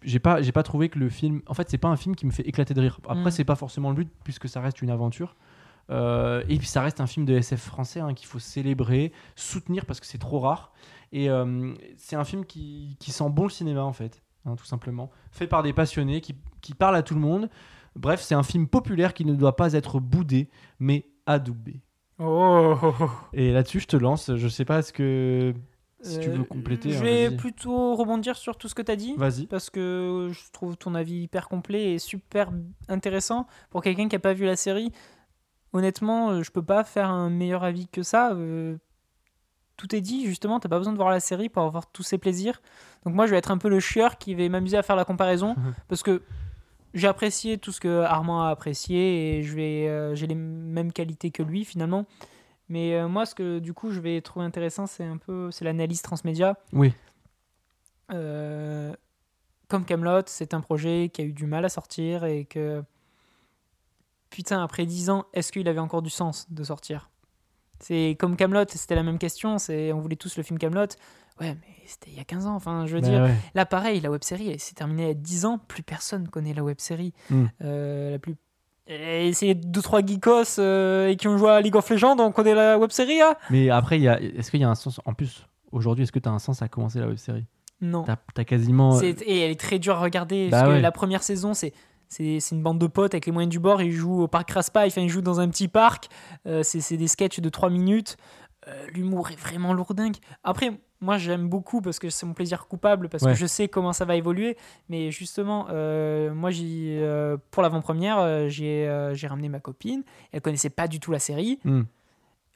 J'ai pas, j'ai pas trouvé que le film. En fait, c'est pas un film qui me fait éclater de rire. Après, Mm. c'est pas forcément le but, puisque ça reste une aventure. Euh, et puis ça reste un film de SF français hein, qu'il faut célébrer, soutenir parce que c'est trop rare. Et euh, c'est un film qui, qui sent bon le cinéma en fait, hein, tout simplement. Fait par des passionnés qui, qui parlent à tout le monde. Bref, c'est un film populaire qui ne doit pas être boudé, mais adoubé. Oh, Et là-dessus, je te lance. Je sais pas, est-ce que. Si tu veux compléter. Euh, Je hein, vais vas-y. plutôt rebondir sur tout ce que tu as dit. Vas-y. parce que je trouve ton avis hyper complet et super intéressant pour quelqu'un qui n'a pas vu la série. Honnêtement, euh, je peux pas faire un meilleur avis que ça. euh, Tout est dit, justement, t'as pas besoin de voir la série pour avoir tous ces plaisirs. Donc moi, je vais être un peu le chieur qui va m'amuser à faire la comparaison parce que j'ai apprécié tout ce que Armand a apprécié et je vais, euh, j'ai les mêmes qualités que lui finalement. Mais euh, moi, ce que du coup je vais trouver intéressant, c'est un peu, c'est l'analyse transmédia. Oui. Comme Camelot, c'est un projet qui a eu du mal à sortir et que putain après 10 ans, est-ce qu'il avait encore du sens de sortir? C'est comme Camelot, c'était la même question, c'est on voulait tous le film Camelot. Ouais, mais c'était il y a 15 ans, enfin je veux Bah dire ouais. Là, pareil, la web série, elle s'est terminée il y a 10 ans. Plus personne connaît la web série. Mm. Euh, la plus... Et c'est deux trois geekos euh, et qui ont joué à League of Legends, on connaît la web série, hein Mais après, a... est-ce qu'il y a un sens. En plus, aujourd'hui, est-ce que tu as un sens à commencer la web série Non. T'as as quasiment. C'est- Et elle est très dure à regarder. Bah parce que la première saison, c'est. C'est une bande de potes avec les moyens du bord. Ils jouent au parc Raspa. Enfin, ils jouent dans un petit parc. Euh, c'est des sketchs de 3 minutes. Euh, L'humour est vraiment lourdingue. Après, moi, j'aime beaucoup parce que c'est mon plaisir coupable. Parce Ouais. que je sais comment ça va évoluer. Mais justement, euh, moi, j'ai, pour l'avant-première, j'ai j'ai ramené ma copine. Elle connaissait pas du tout la série. hmm.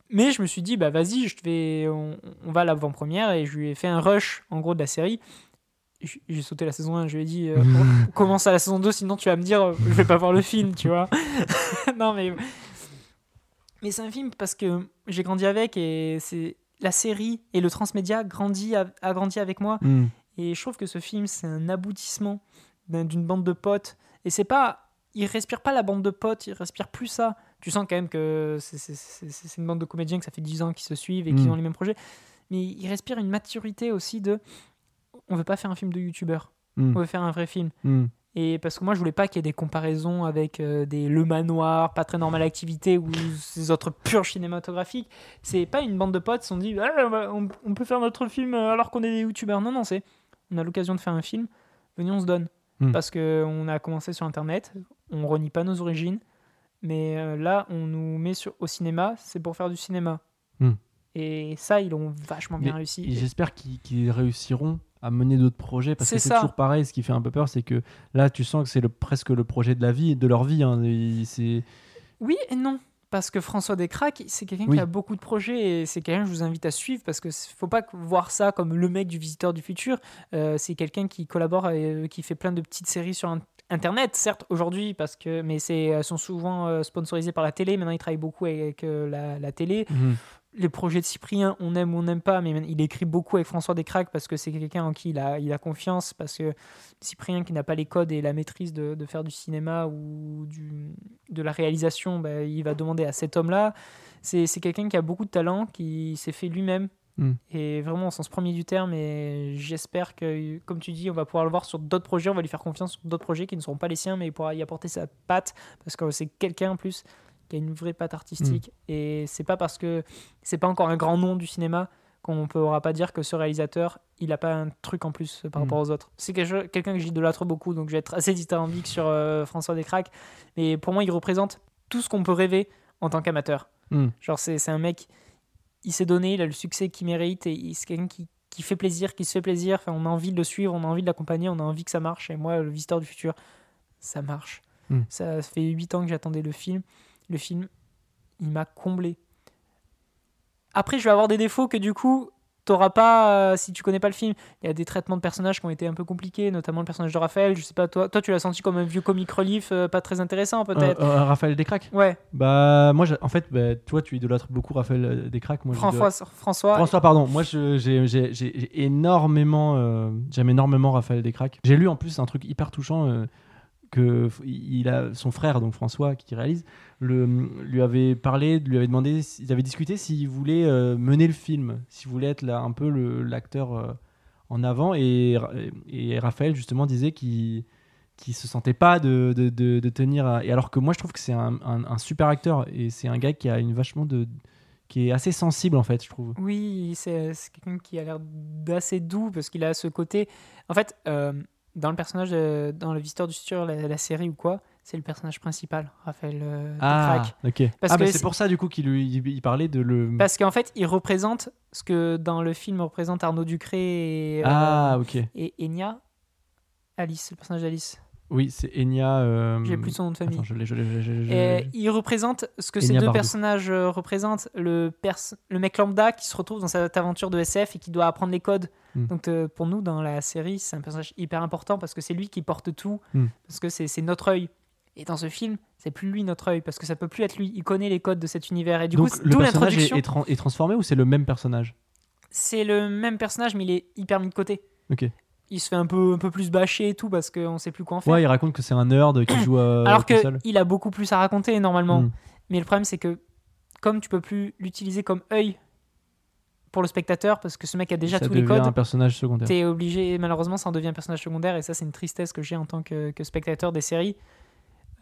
Mais je me suis dit, bah vas-y, je vais, on, on va à l'avant-première et je lui ai fait un rush en gros de la série. J'ai sauté la saison 1, je lui ai dit, euh, on commence à la saison 2, sinon tu vas me dire, euh, je vais pas voir le film, tu vois. non, mais. Mais c'est un film parce que j'ai grandi avec et c'est la série et le transmédia grandit, a, a grandi avec moi. Hmm. Et je trouve que ce film, c'est un aboutissement d'un- d'une bande de potes. Et c'est pas. Il respire pas la bande de potes, il respire plus ça. Tu sens quand même que c'est- une bande de comédiens que ça fait 10 ans qu'ils se suivent et Mm. ont les mêmes projets. Mais il respire une maturité aussi de. On veut pas faire un film de youtubeur, Hmm. on veut faire un vrai film. Hmm. Et parce que moi, je voulais pas qu'il y ait des comparaisons avec euh, des Le Manoir, Pas très normal activité ou ces autres purges cinématographiques. C'est pas une bande de potes qui se sont dit Ah, on peut faire notre film euh, alors qu'on est des youtubeurs. Non, non, c'est on a l'occasion de faire un film, venez, on se donne. Hmm. Parce qu'on a commencé sur internet, on renie pas nos origines, mais euh, là, on nous met sur, au cinéma, c'est pour faire du cinéma. Et ça, ils l'ont vachement bien Mais- réussi. J'espère qu'ils qu'ils réussiront à mener d'autres projets parce que C'est toujours pareil. Ce qui fait un peu peur, c'est que là, tu sens que c'est le, presque le projet de la vie, de leur vie. hein. Oui et non. Parce que François Descraques, c'est quelqu'un Oui. qui a beaucoup de projets et c'est quelqu'un que je vous invite à suivre parce que faut pas voir ça comme le mec du Visiteur du Futur. Euh, c'est quelqu'un qui collabore et euh, qui fait plein de petites séries sur in- Internet, certes aujourd'hui, parce que mais c'est elles sont souvent euh, sponsorisées par la télé. Maintenant, il travaille beaucoup avec euh, la, la télé. Mhm. Les projets de Cyprien, on aime ou on n'aime pas, mais il écrit beaucoup avec François Descraques parce que c'est quelqu'un en qui il a, il a confiance. Parce que Cyprien, qui n'a pas les codes et la maîtrise de, de faire du cinéma ou du, de la réalisation, bah, il va demander à cet homme-là. C'est c'est quelqu'un qui a beaucoup de talent, qui s'est fait lui-même. Mm. Et vraiment au sens premier du terme. Et j'espère que, comme tu dis, on va pouvoir le voir sur d'autres projets. On va lui faire confiance sur d'autres projets qui ne seront pas les siens, mais il pourra y apporter sa patte. Parce que c'est quelqu'un en plus qui a une vraie patte artistique. Et c'est pas parce que c'est pas encore un grand nom du cinéma qu'on ne pourra pas dire que ce réalisateur, il a pas un truc en plus par Mm. rapport aux autres. C'est quelqu'un que j'idolâtre beaucoup, donc je vais être assez dithyrambique sur euh, François Descraques. Mais pour moi, il représente tout ce qu'on peut rêver en tant qu'amateur. Mm. Genre, c'est un mec, il s'est donné, il a le succès qu'il mérite, et c'est quelqu'un qui, qui fait plaisir, qui se fait plaisir. Enfin, on a envie de le suivre, on a envie de l'accompagner, on a envie que ça marche. Et moi, le Visiteur du Futur, ça marche. Mm. Ça fait 8 ans que j'attendais le film. Le film, il m'a comblé. Après, je vais avoir des défauts que du coup, t'auras pas euh, si tu connais pas le film. Il y a des traitements de personnages qui ont été un peu compliqués, notamment le personnage de Raphaël. Je sais pas, toi, toi tu l'as senti comme un vieux comic relief, euh, pas très intéressant peut-être. Euh, Raphaël Descraques? Ouais, Bah, moi, en fait, bah, toi, tu idolâtres beaucoup Raphaël euh, Descraques. Moi, François, François, François, pardon. Moi, j'ai énormément, j'aime énormément Raphaël Descraques. J'ai lu en plus un truc hyper touchant que il a son frère, donc François, qui réalise, le, lui avait parlé, lui avait demandé, ils avaient discuté s'il voulait euh, mener le film, s'il voulait être là un peu l'acteur euh, en avant. Et, et Raphaël justement disait qu'il qui se sentait pas de, de, de- tenir à- et alors que moi je trouve que c'est un, un- super acteur et c'est un gars qui a une vachement de qui est assez sensible en fait je trouve Oui, c'est quelqu'un qui a l'air d'assez doux parce qu'il a ce côté. En fait, euh, dans le personnage, de- dans le Visiteur du futur, la, la série ou quoi, c'est le personnage principal, Raphaël euh, Ah, ok. Parce ah, que bah, c'est pour ça du coup qu'il il, il parlait de le. Parce qu'en fait, il représente ce que dans le film représente Arnaud Ducré et, euh, ah, et Enya. Alice, le personnage d'Alice. Oui, c'est Enya. euh, J'ai plus son nom de famille. Attends, je l'ai, je l'ai, je l'ai, je l'ai, je Et il représente ce que ces deux personnages euh, représentent. Le, pers- le mec lambda qui se retrouve dans cette aventure de SF et qui doit apprendre les codes. Hmm. Donc euh, pour nous, dans la série, c'est un personnage hyper important parce que c'est lui qui porte tout, Hmm. parce que c'est c'est notre œil. Et dans ce film, c'est plus lui notre œil, parce que ça peut plus être lui. Il connaît les codes de cet univers. Et du Donc coup, le d'où personnage est, l'introduction. est est transformé ou c'est le même personnage? C'est le même personnage, mais il est hyper mis de côté. Ok. Il se fait un peu, un peu plus bâcher et tout, parce qu'on sait plus quoi en faire. Ouais, il raconte que c'est un nerd qui joue euh, Alors qu'il a beaucoup plus à raconter normalement. Hmm. Mais le problème, c'est que comme tu peux plus l'utiliser comme œil pour le spectateur, parce que ce mec a déjà ça tous les devient codes, un personnage secondaire. t'es obligé, malheureusement, ça en devient un personnage secondaire, et ça, c'est une tristesse que j'ai en tant que, que spectateur des séries.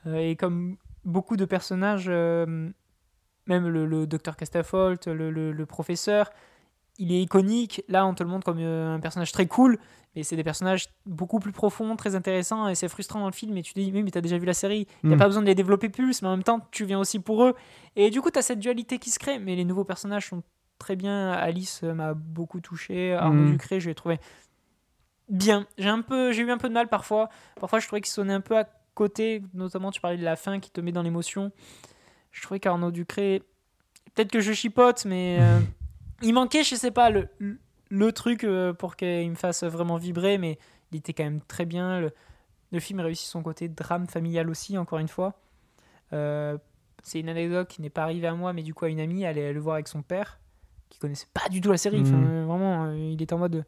Euh, et comme beaucoup de personnages, euh, même le, le docteur Castafolt, le, le- le professeur, il est iconique. Là, on te le montre comme euh, un personnage très cool, mais c'est des personnages beaucoup plus profonds, très intéressants, et c'est frustrant dans le film. Et tu te dis, oui, mais t'as déjà vu la série, il n'y a Hmm. pas besoin de les développer plus, mais en même temps, tu viens aussi pour eux. Et du coup, tu as cette dualité qui se crée, mais les nouveaux personnages sont très bien. Alice euh, m'a beaucoup touché, Arnaud Hmm. Ducré, je l'ai trouvé bien. J'ai un peu, j'ai eu un peu de mal parfois. Parfois, je trouvais qu'il sonnait un peu à côté, notamment tu parlais de la fin qui te met dans l'émotion. Je trouvais qu'Arnaud Ducré peut-être que je chipote, mais euh, il manquait, je sais pas, le, le truc euh, pour qu'il me fasse vraiment vibrer, mais il était quand même très bien. Le, le film réussit son côté drame familial aussi, encore une fois. Euh, c'est une anecdote qui n'est pas arrivée à moi, mais du coup à une amie, elle est le voir avec son père, qui connaissait pas du tout la série. Enfin, euh, vraiment, euh, il était en mode.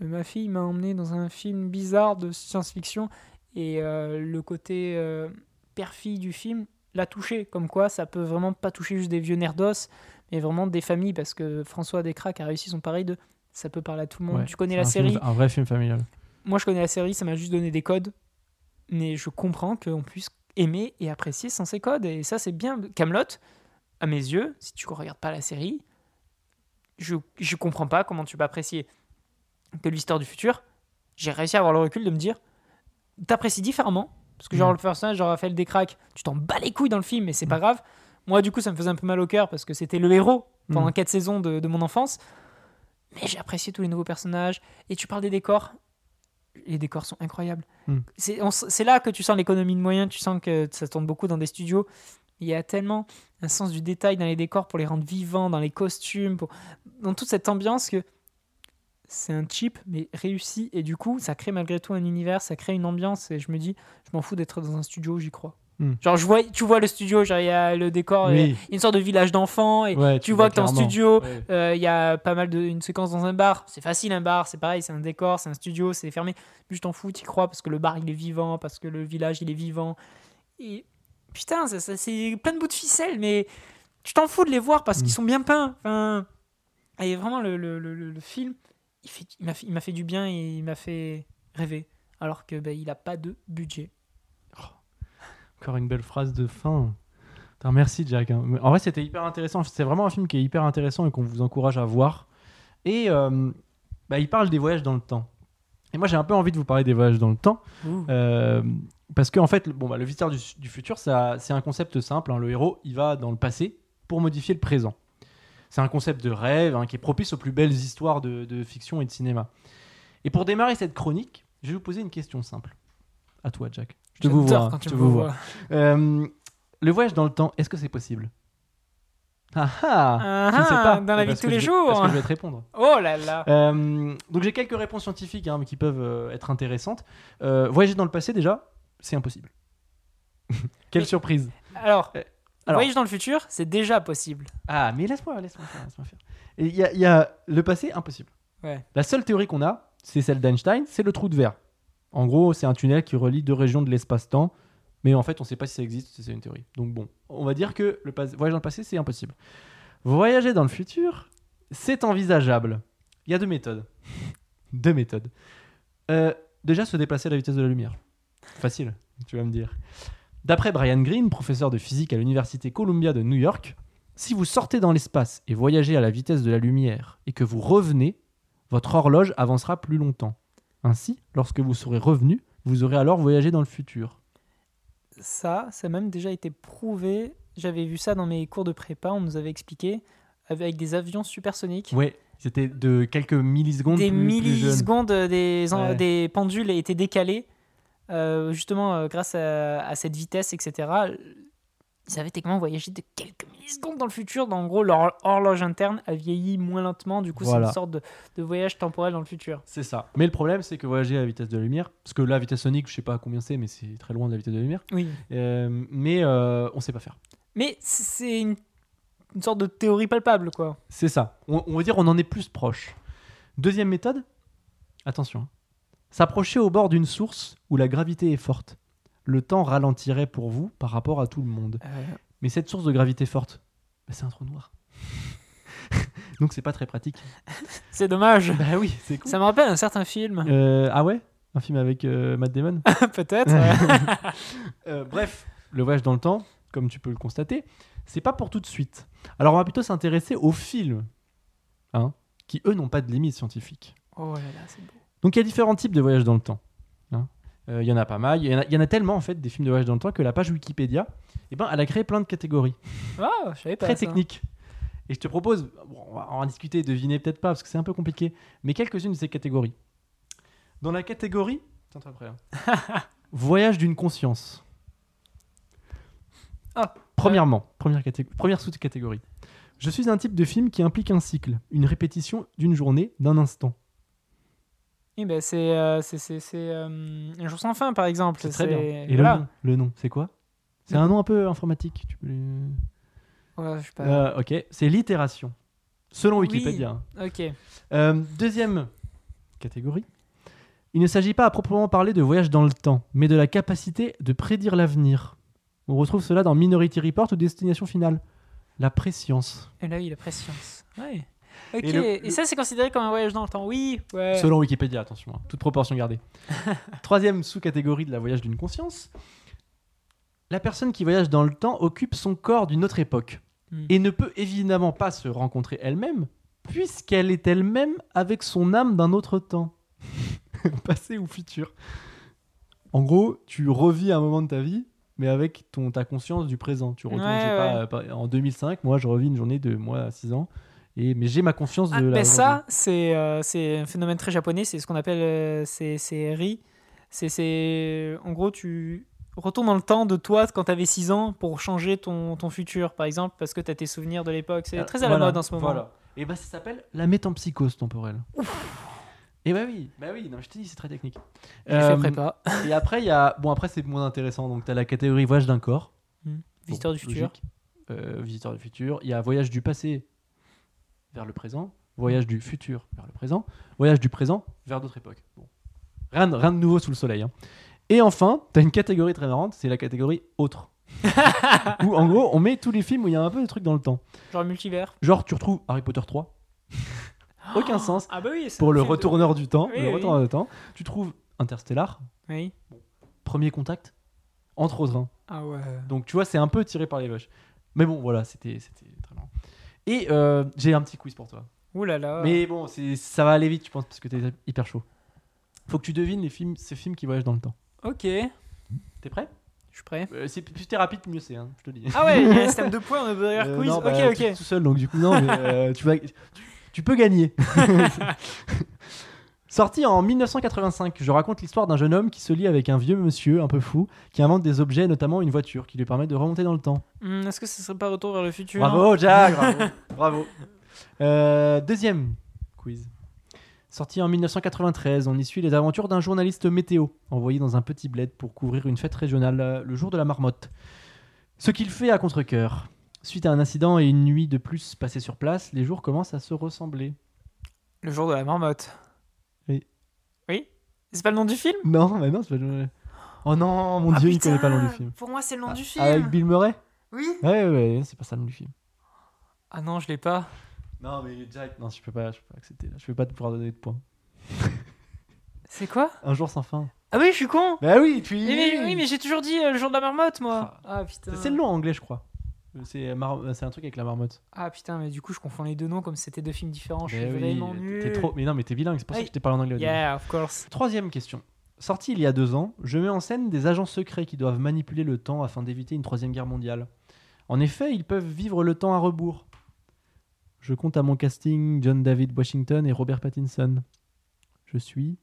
ma fille m'a emmené dans un film bizarre de science-fiction, et euh, le côté euh, père-fille du film l'a touché. Comme quoi, ça peut vraiment pas toucher juste des vieux nerdos, mais vraiment des familles, parce que François Descraques a réussi son pari de ça peut parler à tout le monde. Ouais, tu connais la film- série, un vrai film familial. moi je connais la série, ça m'a juste donné des codes, mais je comprends qu'on puisse aimer et apprécier sans ces codes, et ça c'est bien. Camelot, à mes yeux, si tu regardes pas la série, je, je comprends pas comment tu peux apprécier que l'histoire du futur. J'ai réussi à avoir le recul de me dire, t'apprécies différemment, parce que genre Ouais. le personnage, genre Raphaël Descraques, tu t'en bats les couilles dans le film, mais c'est pas grave. Moi du coup ça me faisait un peu mal au cœur parce que c'était le héros pendant Mm. quatre saisons de, de mon enfance. Mais j'ai apprécié tous les nouveaux personnages. Et tu parles des décors. Les décors sont incroyables. Mm. C'est là que tu sens l'économie de moyens. Tu sens que ça tourne beaucoup dans des studios. Il y a tellement un sens du détail dans les décors pour les rendre vivants, dans les costumes, pour... dans toute cette ambiance que c'est un cheap mais réussi. Et du coup, ça crée malgré tout un univers, ça crée une ambiance. Et je me dis, je m'en fous d'être dans un studio, j'y crois. Mm. Genre, je vois, tu vois le studio, genre, il y a le décor, il y a une sorte de village d'enfants. Et Ouais, tu vois que t'es en studio, Ouais. euh, il y a pas mal de une séquence dans un bar. C'est facile un bar, c'est pareil, c'est un décor, c'est un studio, c'est fermé. Mais je t'en fous, t'y crois parce que le bar il est vivant, parce que le village il est vivant. Et putain, ça, ça- c'est plein de bouts de ficelle, mais tu t'en fous de les voir parce Mm. qu'ils sont bien peints. Enfin, et vraiment le, le, le- film, il fait, il m'a fait, du bien et il m'a fait rêver. Alors que ben, il a pas de budget. Encore une belle phrase de fin. Putain, merci Jack. hein. En vrai, c'était hyper intéressant. C'est vraiment un film qui est hyper intéressant et qu'on vous encourage à voir. Et euh, bah, il parle des voyages dans le temps. Et moi, j'ai un peu envie de vous parler des voyages dans le temps. Euh, parce qu'en fait, bon, bah, le visiteur du, du futur, c'est un concept simple. hein. Le héros, il va dans le passé pour modifier le présent. C'est un concept de rêve hein, qui est propice aux plus belles histoires de, de fiction et de cinéma. Et pour démarrer cette chronique, je vais vous poser une question simple. À toi, Jack. Je te vous vois. quand tu me vous vois. vois. Euh, le voyage dans le temps, est-ce que c'est possible? Ah ah Ah Je ne sais ah, pas. dans la vie de tous les vais- Parce jours. que je vais te répondre. Oh là là. Euh, donc j'ai quelques réponses scientifiques hein, qui peuvent euh, être intéressantes. Euh, voyager dans le passé déjà, c'est impossible. Quelle Mais- surprise. Alors, alors- voyage dans le futur, c'est déjà possible. Ah mais laisse-moi, laisse-moi faire. laisse-moi faire. Et Il y, a- il y a le passé impossible. Ouais. La seule théorie qu'on a, c'est celle d'Einstein, c'est le trou de verre. En gros, c'est un tunnel qui relie deux régions de l'espace-temps, mais en fait, on ne sait pas si ça existe, c'est une théorie. Donc bon, on va dire que le voyage dans le passé, c'est impossible. Voyager dans le futur, c'est envisageable. Il y a deux méthodes. deux méthodes. Euh, déjà, se déplacer à la vitesse de la lumière. Facile, tu vas me dire. D'après Brian Greene, professeur de physique à l'université Columbia de New York, si vous sortez dans l'espace et voyagez à la vitesse de la lumière et que vous revenez, votre horloge avancera plus longtemps. Ainsi, lorsque vous serez revenu, vous aurez alors voyagé dans le futur. Ça, ça a même déjà été prouvé. J'avais vu ça dans mes cours de prépa, on nous avait expliqué, avec des avions supersoniques. Ouais, c'était de quelques millisecondes des plus, plus jeune. millisecondes, des, Ouais. des pendules étaient décalées, euh, justement euh, grâce à, à cette vitesse, etc. Ils avaient techniquement voyagé de quelques millisecondes dans le futur. Donc, en gros, leur horloge interne a vieilli moins lentement. Du coup, Voilà. c'est une sorte de, de voyage temporel dans le futur. C'est ça. Mais le problème, c'est que voyager à la vitesse de la lumière, parce que la vitesse sonique, je sais pas combien c'est, mais c'est très loin de la vitesse de la lumière. Oui. Euh, mais euh, on sait pas faire. Mais c'est une, une sorte de théorie palpable, quoi. C'est ça. On, on va dire on en est plus proche. Deuxième méthode, attention, hein. s'approcher au bord d'une source où la gravité est forte. Le temps ralentirait pour vous par rapport à tout le monde. Euh, Mais cette source de gravité forte, bah, c'est un trou noir. Donc c'est pas très pratique. c'est dommage. Bah oui, c'est cool. Ça me rappelle un certain film. Euh, ah ouais? Un film avec euh, Matt Damon? Peut-être. Euh, Bref, le voyage dans le temps, comme tu peux le constater, c'est pas pour tout de suite. Alors on va plutôt s'intéresser aux films, hein, qui eux n'ont pas de limite scientifique. oh là là, c'est beau. Donc il y a différents types de voyages dans le temps. Hein. Euh, Il y en a pas mal. Il y en a, il y en a tellement en fait des films de voyage dans le temps que la page Wikipédia, eh ben, elle a créé plein de catégories Ah, je savais pas. très ça. techniques. Et je te propose, bon, on va en discuter, deviner peut-être pas parce que c'est un peu compliqué, mais quelques-unes de ces catégories. Dans la catégorie, hein. voyage d'une conscience. Ah. Premièrement, première, catég- première sous-catégorie. Je suis un type de film qui implique un cycle, une répétition d'une journée, d'un instant. Eh ben, c'est euh, c'est- euh, un jour sans fin, par exemple. C'est très bien. Et voilà. le nom, le nom, c'est quoi? C'est un nom un peu informatique. Tu peux le- Ouais, je sais pas. Euh, ok, c'est l'itération. Selon Oui. Wikipédia. Ok. Euh, deuxième catégorie. Il ne s'agit pas à proprement parler de voyage dans le temps, mais de la capacité de prédire l'avenir. On retrouve cela dans Minority Report ou Destination Finale. La préscience. Et là, oui, la préscience. Ouais. Ok. Et le- ça, c'est considéré comme un voyage dans le temps. Oui. Ouais. Selon Wikipédia, attention, hein, toute proportion gardée. Troisième sous-catégorie de la voyage d'une conscience. La personne qui voyage dans le temps occupe son corps d'une autre époque Hmm. et ne peut évidemment pas se rencontrer elle-même puisqu'elle est elle-même avec son âme d'un autre temps, passé ou futur. En gros, tu revis un moment de ta vie, mais avec ton, ta conscience du présent. Tu retournes, Ouais, pas, euh, en 2005, moi je revis une journée de moi à 6 ans, et, mais j'ai ma conscience de Ah, la. ben ça, c'est euh, un phénomène très japonais. C'est ce qu'on appelle euh, c'est ri. C'est en gros tu retournes dans le temps de toi quand tu avais 6 ans pour changer ton, ton futur, par exemple, parce que tu as tes souvenirs de l'époque. C'est Ah, très à la mode en ce moment. Voilà. Et bah ça s'appelle la métampsychose temporelle. Et bah oui, bah oui, non, je te dis c'est très technique. J'ai fait Euh, prépa. et après il y a bon après c'est moins intéressant donc tu as la catégorie voyage d'un corps. Visiteur Bon, du futur. logique. Euh, visiteur du futur, il y a voyage du passé vers le présent, voyage du futur vers le présent, voyage du présent vers d'autres époques. Bon. Rien, de- rien de nouveau sous le soleil. hein. Et enfin, tu as une catégorie très marrante, c'est la catégorie autre. où en gros, on met tous les films où il y a un peu de trucs dans le temps. Genre multivers. Genre, tu retrouves Harry Potter 3. Aucun sens. Ah bah oui. Pour le de- retourneur du temps. Oui, le oui. retourneur du temps. Tu trouves Interstellar, Oui. Premier Contact, entre autres. hein. Ah ouais. Donc tu vois, c'est un peu tiré par les vaches. Mais bon, voilà, c'était. Et euh, j'ai un petit quiz pour toi. Ouh là là. Mais bon, c'est- ça va aller vite, je pense, parce que t'es hyper chaud. Faut que tu devines les films, ces films qui voyagent dans le temps. Ok. Je T'es prêt? Suis prêt. Euh, c'est- Plus t'es rapide, mieux c'est, hein, je te le dis. Ah ouais, il y a un système de points, on a burger Euh, quiz. non, ok, bah, ok. t'es tout seul, donc du coup, non, mais euh, tu, vas, tu, tu peux gagner. Sorti en 1985, je raconte l'histoire d'un jeune homme qui se lie avec un vieux monsieur un peu fou qui invente des objets, notamment une voiture qui lui permet de remonter dans le temps. Hmm, Est-ce que ce serait pas Retour vers le futur Bravo, Jack, bravo. bravo. Euh, deuxième quiz. Sorti en 1993, on y suit les aventures d'un journaliste météo envoyé dans un petit bled pour couvrir une fête régionale euh, le jour de la marmotte. Ce qu'il fait à contre-coeur. Suite à un incident et une nuit de plus passée sur place, les jours commencent à se ressembler. Le jour de la marmotte. C'est pas le nom du film? Non, mais non, c'est pas le... Oh non, mon Ah, dieu, il connaît pas le nom du film. Pour moi, c'est le nom Ah, du film. Avec Bill Murray? Oui Ouais, ouais, ouais, c'est pas ça le nom du film. Ah non, je l'ai pas. Non, mais Jack, non, je peux pas, je peux pas accepter. Là. Je peux pas te pouvoir donner de points. C'est quoi? Un jour sans fin. Ah oui, je suis con Bah oui, tu y Mais-. Oui, mais j'ai toujours dit euh, le jour de la marmotte, moi. Ah putain. C'est le nom anglais, je crois. C'est mar- un truc avec la marmotte. Ah putain, mais du coup, je confonds les deux noms comme si c'était deux films différents. Je suis Mais oui, vraiment t'es- nul. T'es trop... Mais non, mais t'es bilingue, c'est pour ça que je t'ai parlé en anglais au début. Yeah, of course. Troisième question. Sorti il y a deux ans, je mets en scène des agents secrets qui doivent manipuler le temps afin d'éviter une troisième guerre mondiale. En effet, ils peuvent vivre le temps à rebours. Je compte à mon casting John David Washington et Robert Pattinson. Je suis.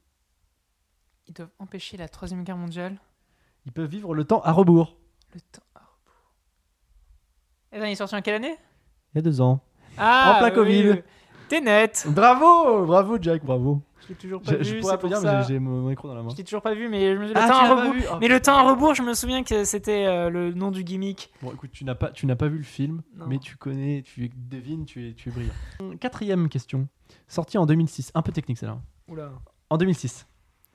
Ils doivent empêcher la troisième guerre mondiale. Ils peuvent vivre le temps à rebours. Le temps à rebours. Et il est sorti en quelle année? Il y a deux ans. Ah En plein oui, Covid. oui. T'es net Bravo Bravo Jack, bravo. Je l'ai toujours pas Je, vu, je c'est pourrais pour applaudir, ça. mais j'ai- j'ai mon micro dans la main. Je l'ai toujours pas vu, mais je me... le Ah, temps tu à l'as pas rebours. vu Oh, Mais le temps à rebours, je me souviens que c'était euh, le nom du gimmick. Bon, écoute, tu n'as pas, tu n'as pas vu le film, Non. mais tu connais, tu devines, tu es, tu es brillant. Quatrième question. Sorti en 2006, un peu technique celle-là. Oula. En 2006,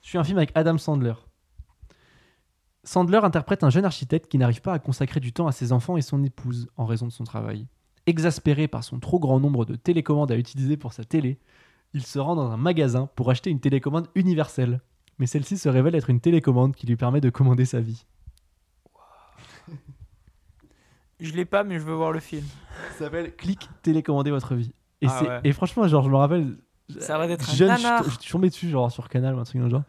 je suis un film avec Adam Sandler. Sandler interprète un jeune architecte qui n'arrive pas à consacrer du temps à ses enfants et son épouse en raison de son travail. Exaspéré par son trop grand nombre de télécommandes à utiliser pour sa télé, il se rend dans un magasin pour acheter une télécommande universelle. Mais celle-ci se révèle être une télécommande qui lui permet de commander sa vie. Je l'ai pas, mais je veux voir le film. Ça s'appelle Clique télécommander votre vie. Et, Ah ouais. et franchement, genre, je me rappelle. Ça a l'air d'être un jeune, je, nanar. je suis tombé dessus, genre sur Canal ou un truc dans le genre.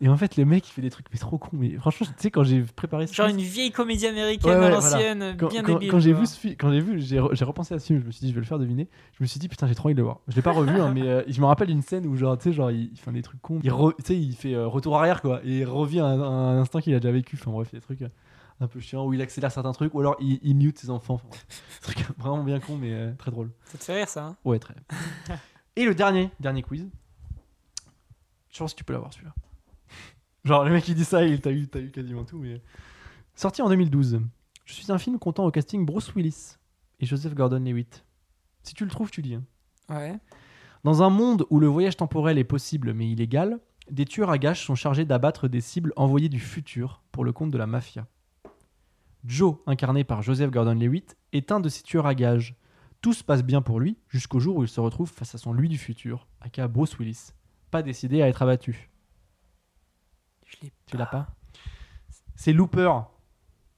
Et en fait, le mec, il fait des trucs mais trop cons. Mais franchement, tu sais, quand j'ai préparé ce Genre une vieille comédie américaine Ouais, ouais, à voilà. l'ancienne, quand, bien quand- débile. quand j'ai vu ce fi- quand j'ai vu, j'ai re- j'ai repensé à ce film, je me suis dit, je vais le faire deviner. Je me suis dit, putain, j'ai trop envie de le voir. Je l'ai pas revu, hein, mais euh, je me rappelle d'une scène où, genre, tu sais, genre, il, il fait des trucs cons. Il, re- tu sais, il fait euh, retour arrière, quoi. Et il revient à un, à un instant qu'il a déjà vécu. Enfin, bref, des trucs. euh, un peu chiant, où il accélère certains trucs, ou alors il, il mute ses enfants. Enfin, truc vraiment bien con, mais euh, très drôle. Ça te fait rire, ça hein? Ouais, très. Et le dernier, dernier quiz. Je pense que tu peux l'avoir celui-là. Genre, le mec qui dit ça, il t'a eu, quasiment tout, mais. Sorti en 2012. Je suis un film comptant au casting Bruce Willis et Joseph Gordon-Levitt. Si tu le trouves, tu dis. hein. Ouais. Dans un monde où le voyage temporel est possible mais illégal, des tueurs à gages sont chargés d'abattre des cibles envoyées du futur pour le compte de la mafia. Joe, incarné par Joseph Gordon-Levitt, est un de ces tueurs à gages. Tout se passe bien pour lui jusqu'au jour où il se retrouve face à son lui du futur, aka Bruce Willis, pas décidé à être abattu. Je l'ai Tu l'as pas C'est Looper.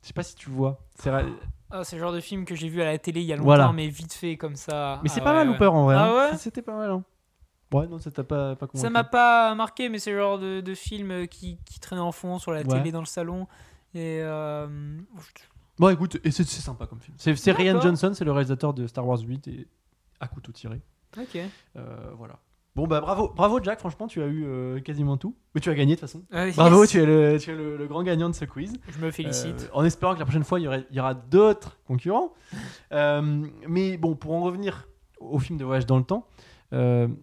Je sais pas si tu vois. C'est ra- Ah, c'est le genre de film que j'ai vu à la télé il y a longtemps, Voilà. mais vite fait comme ça. Mais c'est Ah pas ouais, mal ouais. Looper en vrai. Ah hein. ouais C'était pas mal. hein. Ouais, non, ça t'a pas, pas convaincu. Ça m'a pas marqué, mais c'est le genre de, de film qui, qui traînait en fond sur la Ouais. télé dans le salon. Et euh, Bon, écoute, et c'est c'est sympa comme film. C'est c'est Ryan D'accord. Johnson, c'est le réalisateur de Star Wars 8 et à couteau tiré. ok. Euh, voilà. Bon, bah bravo, bravo Jack, franchement, tu as eu euh, quasiment tout. Mais tu as gagné de toute façon. Ah, Bravo, tu es, le, tu es le, le grand gagnant de ce quiz. Je me félicite. Euh, en espérant que la prochaine fois, il y, aura d'autres concurrents. Euh, mais bon, pour en revenir au film de voyage dans le temps, il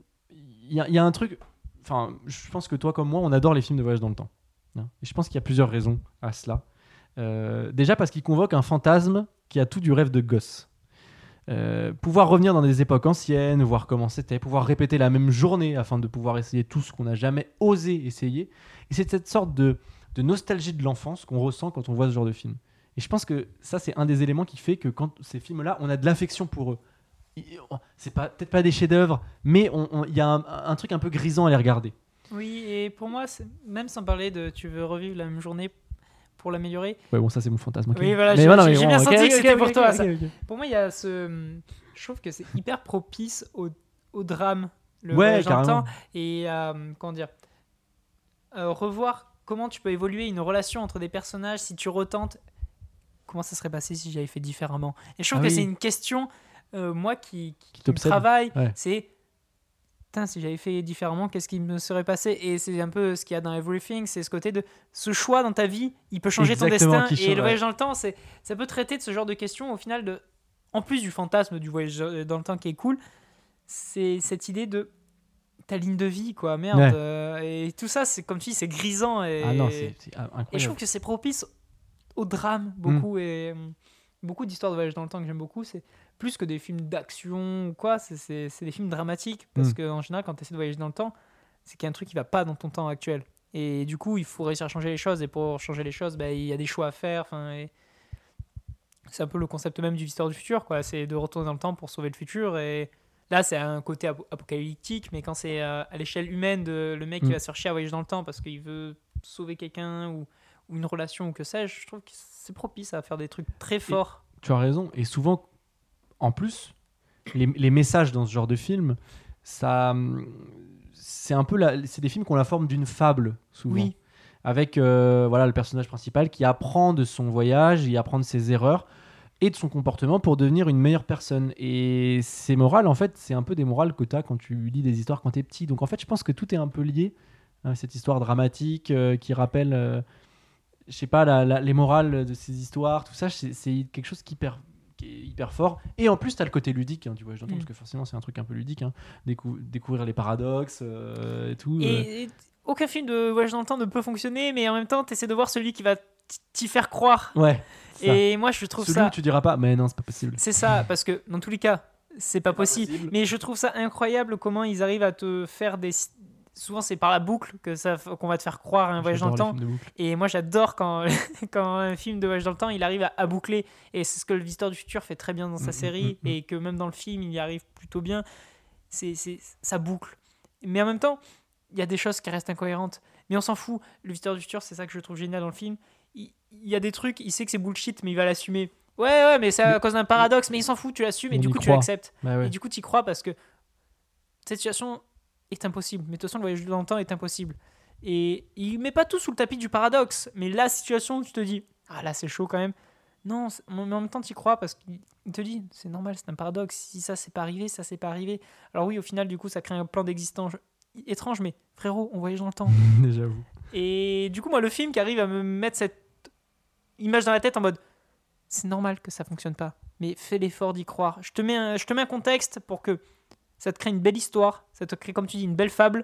y, y a un truc. Enfin, je pense que toi, comme moi, on adore les films de voyage dans le temps. hein. Et je pense qu'il y a plusieurs raisons à cela. Déjà parce qu'il convoque un fantasme qui a tout du rêve de gosse. Euh, pouvoir revenir dans des époques anciennes, voir comment c'était, pouvoir répéter la même journée afin de pouvoir essayer tout ce qu'on n'a jamais osé essayer. Et c'est cette sorte de, nostalgie de l'enfance qu'on ressent quand on voit ce genre de film. Et je pense que ça, c'est un des éléments qui fait que quand ces films-là, on a de l'affection pour eux. Il- C'est pas peut-être pas des chefs-d'œuvre, mais il y a un, un truc un peu grisant à les regarder. Oui, et pour moi, même sans parler de tu veux revivre la même journée pour l'améliorer, Ouais, bon, ça c'est mon fantasme. ok. Oui, voilà, Mais j'ai- bon, bien senti que ok, c'était pour toi, ça. pour moi, il y a ce. Je trouve que c'est hyper propice au, au drame, le Ouais, temps. Et euh, comment dire euh, Revoir comment tu peux évoluer une relation entre des personnages si tu retentes. Comment ça serait passé si j'avais fait différemment? Et je trouve Ah que oui. c'est une question, euh, moi, qui, qui, Qui me t'obsède. travaille. Ouais. C'est. Putain, si j'avais fait différemment, qu'est-ce qui me serait passé? Et c'est un peu ce qu'il y a dans Everything, c'est ce côté de ce choix dans ta vie, il peut changer Exactement, ton destin. et le voyage dans le temps, c'est ça peut traiter de ce genre de questions au final de en plus du fantasme du voyage dans le temps qui est cool c'est cette idée de ta ligne de vie quoi merde Ouais. euh, et tout ça c'est comme tu dis c'est grisant et, Ah non, c'est c'est et je trouve que c'est propice au drame Mm. beaucoup et euh, beaucoup d'histoires de voyage dans le temps que j'aime beaucoup c'est plus que des films d'action ou quoi c'est- des films dramatiques. Parce Mm. que en général quand tu essaies de voyager dans le temps c'est qu'il y a un truc qui va pas dans ton temps actuel. Et du coup il faut réussir à changer les choses. Et pour changer les choses bah, il y a des choix à faire. Enfin et c'est un peu le concept même du visiteur du futur quoi. C'est de retourner dans le temps pour sauver le futur. Et là c'est un côté ap- apocalyptique mais quand c'est euh, à l'échelle humaine de le mec qui Mm. va se chercher à voyager dans le temps parce qu'il veut sauver quelqu'un ou, ou une relation ou que sais-je je trouve que c'est propice à faire des trucs très forts. Tu as raison. Et souvent, en plus, les, les messages dans ce genre de film, ça, c'est un peu c'est des films qui ont la forme d'une fable souvent. Oui. Avec euh, voilà le personnage principal qui apprend de son voyage, il apprend de ses erreurs et de son comportement pour devenir une meilleure personne. Et ces morales, en fait, c'est un peu des morales que tu as quand tu lis des histoires quand tu es petit. Donc en fait, je pense que tout est un peu lié à cette histoire dramatique euh, qui rappelle, euh, je sais pas, la- la- les morales de ces histoires, tout ça, c'est quelque chose qui, hyper, qui est hyper fort. Et en plus, tu as le côté ludique, hein, vois, j'entends, Mm. parce que forcément, c'est un truc un peu ludique, hein, décou- découvrir les paradoxes euh, et tout. euh. et, et aucun film de voyage dans le temps ne peut fonctionner mais en même temps tu essaies de voir celui qui va t'y faire croire Ouais. ça. et moi je trouve Celui ça où tu diras pas, mais non, c'est pas possible. C'est ça, parce que dans tous les cas, c'est pas possible. possible. Mais je trouve ça incroyable comment ils arrivent à te faire des. Souvent, c'est par la boucle que ça qu'on va te faire croire à un voyage dans le temps. Et moi, j'adore quand, quand un film de voyage dans le temps, il arrive à, à boucler. Et c'est ce que le Visiteur du futur fait très bien dans Mm, sa mm, série, mm, mm. et que même dans le film, il y arrive plutôt bien. C'est, ça boucle. Mais en même temps, il y a des choses qui restent incohérentes. Mais on s'en fout. Le Visiteur du futur, c'est ça que je trouve génial dans le film. Il, il y a des trucs, il sait que c'est bullshit, mais il va l'assumer. Ouais, ouais, mais c'est à cause d'un paradoxe, mais il s'en fout, tu l'assumes, et On du coup, tu l'acceptes. Bah. Et du coup, tu y crois parce que cette situation est impossible. Mais de toute façon, le voyage dans le temps est impossible. Et il met pas tout sous le tapis du paradoxe. Mais la situation, tu te dis, ah là, c'est chaud quand même. Non, mais en même temps, tu y crois parce qu'il il te dit, c'est normal, c'est un paradoxe. Si ça, c'est pas arrivé, ça, c'est pas arrivé. Alors oui, au final, du coup, ça crée un plan d'existence étrange, mais frérot, on voyage dans le temps. Déjà, vous. Et du coup, moi, le film qui arrive à me mettre cette image dans la tête en mode c'est normal que ça fonctionne pas, mais fais l'effort d'y croire. Je te, mets un, je te mets un contexte pour que ça te crée une belle histoire, ça te crée, comme tu dis, une belle fable.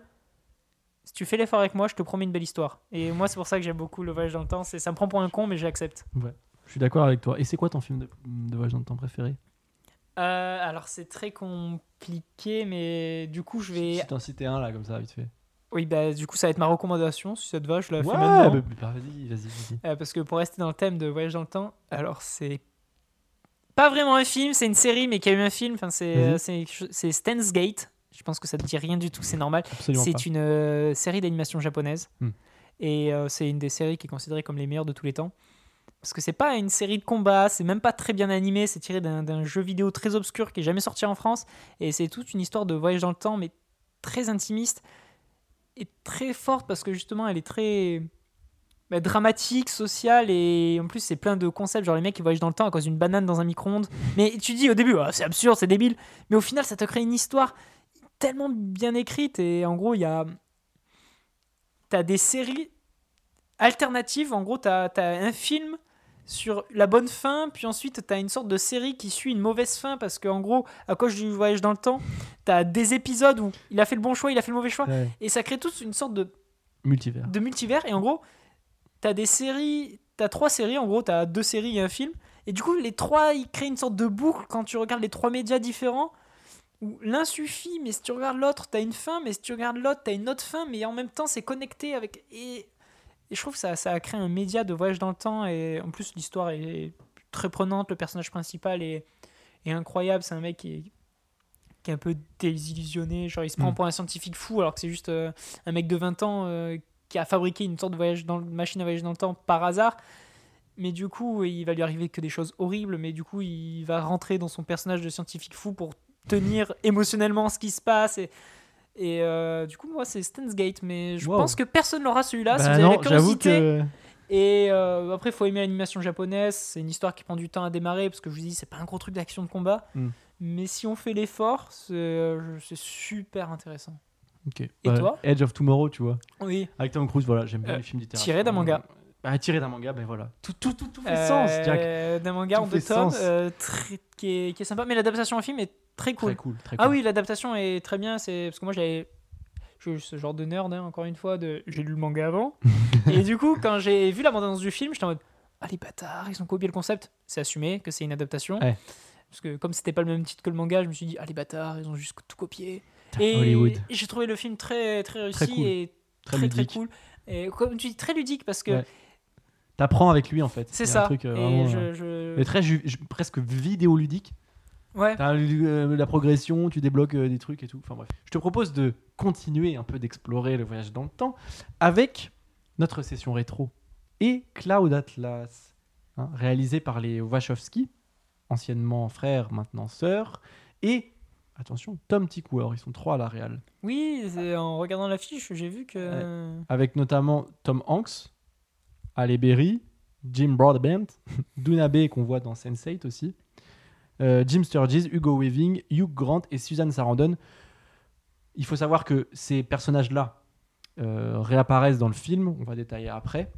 Si tu fais l'effort avec moi, je te promets une belle histoire. Et moi, c'est pour ça que j'aime beaucoup le voyage dans le temps. Ça me prend pour un con, mais j'accepte. Je suis d'accord avec toi. Et c'est quoi ton film de, de voyage dans le temps préféré? Euh, alors, c'est très compliqué, mais du coup, je vais. Si t'en citais un là, comme ça, vite fait. Oui, bah, du coup, ça va être ma recommandation. Si ça te va, je la fais Ouais, maintenant. bah, bah, vas-y, vas-y, vas-y. Euh, parce que pour rester dans le thème de voyage dans le temps, alors c'est pas vraiment un film, c'est une série, mais qui a eu un film. Enfin, c'est Vas-y. euh, c'est c'est Stan's Gate. Je pense que ça te dit rien du tout, c'est normal. C'est une euh, série d'animation japonaise. Hmm. Et euh, c'est une des séries qui est considérée comme les meilleures de tous les temps. Parce que c'est pas une série de combat, c'est même pas très bien animé, c'est tiré d'un d'un jeu vidéo très obscur qui est jamais sorti en France. Et c'est toute une histoire de voyage dans le temps, mais très intimiste et très forte parce que justement elle est très bah, dramatique, sociale et en plus c'est plein de concepts. Genre les mecs qui voyagent dans le temps à cause d'une banane dans un micro-ondes. Mais tu dis au début, Ah, c'est absurde, c'est débile. Mais au final, ça te crée une histoire tellement bien écrite et en gros, il y a. T'as des séries alternatives. En gros, t'as as un film sur la bonne fin, puis ensuite t'as une sorte de série qui suit une mauvaise fin parce qu'en gros, à cause du voyage dans le temps, t'as des épisodes où il a fait le bon choix, il a fait le mauvais choix, Ouais. et ça crée toute une sorte de Multivers. de multivers et en gros t'as des séries t'as trois séries en gros t'as deux séries et un film et du coup les trois ils créent une sorte de boucle quand tu regardes les trois médias différents où l'un suffit mais si tu regardes l'autre t'as une fin mais si tu regardes l'autre t'as une autre fin mais en même temps c'est connecté avec et, et je trouve que ça, ça a créé un média de voyage dans le temps et en plus l'histoire est très prenante le personnage principal est, est incroyable c'est un mec qui est qui est un peu désillusionné, genre il se prend Mm. pour un scientifique fou alors que c'est juste euh, un mec de 20 ans euh, qui a fabriqué une sorte de voyage dans, machine à voyager dans le temps par hasard. Mais du coup, il va lui arriver que des choses horribles, mais du coup, il va rentrer dans son personnage de scientifique fou pour tenir émotionnellement ce qui se passe. Et, et euh, du coup, moi, c'est Gate, mais je Wow. pense que personne n'aura celui-là. si Bah vous avez la curiosité, que. et euh, après, il faut aimer l'animation japonaise. C'est une histoire qui prend du temps à démarrer parce que je vous dis, c'est pas un gros truc d'action de combat. Mm. Mais si on fait l'effort, c'est euh, c'est super intéressant. Et Bah, toi Edge of Tomorrow, tu vois. Oui. Avec Tom Cruise, voilà, j'aime bien Euh, les films littéraires. tiré d'un manga. Bah, tiré d'un manga, ben voilà. Tout, tout, tout, tout fait sens, Jack. Euh, D'un manga Tout en deux tomes euh, très- qui, est, qui est sympa. Mais l'adaptation en film est très cool. Très cool, très cool. Ah oui, l'adaptation est très bien. C'est parce que moi j'avais, je ce genre de nerd hein, encore une fois. De, j'ai lu le manga avant. et du coup, quand j'ai vu la bande-annonce du film, j'étais en mode ah les bâtards, ils ont copié le concept. C'est assumé que c'est une adaptation. Ouais. Parce que comme c'était pas le même titre que le manga, je me suis dit ah les bâtards, ils ont juste tout copié. Et, Hollywood. j'ai trouvé le film très très réussi Très cool. et Très très très, cool. Et comme tu dis très ludique parce que Ouais. T'apprends avec lui, en fait. c'est Il y a un ça. truc, euh, et vraiment, je, euh, je- mais très ju- ju- presque vidéoludique. ouais. T'as euh, la progression, tu débloques euh, des trucs et tout. Enfin bref. Je te propose de continuer un peu d'explorer le voyage dans le temps avec notre session rétro et Cloud Atlas, hein, réalisé par les Wachowski, anciennement frères, maintenant sœurs, et attention, Tom Tickwer, ils sont trois à la réal, Oui, en regardant l'affiche, j'ai vu que. avec notamment Tom Hanks, Halle Berry, Jim Broadbent, Dunabe qu'on voit dans Sense8 aussi, euh, Jim Sturgis, Hugo Weaving, Hugh Grant et Suzanne Sarandon. Il faut savoir que ces personnages-là euh, réapparaissent dans le film, on va détailler après.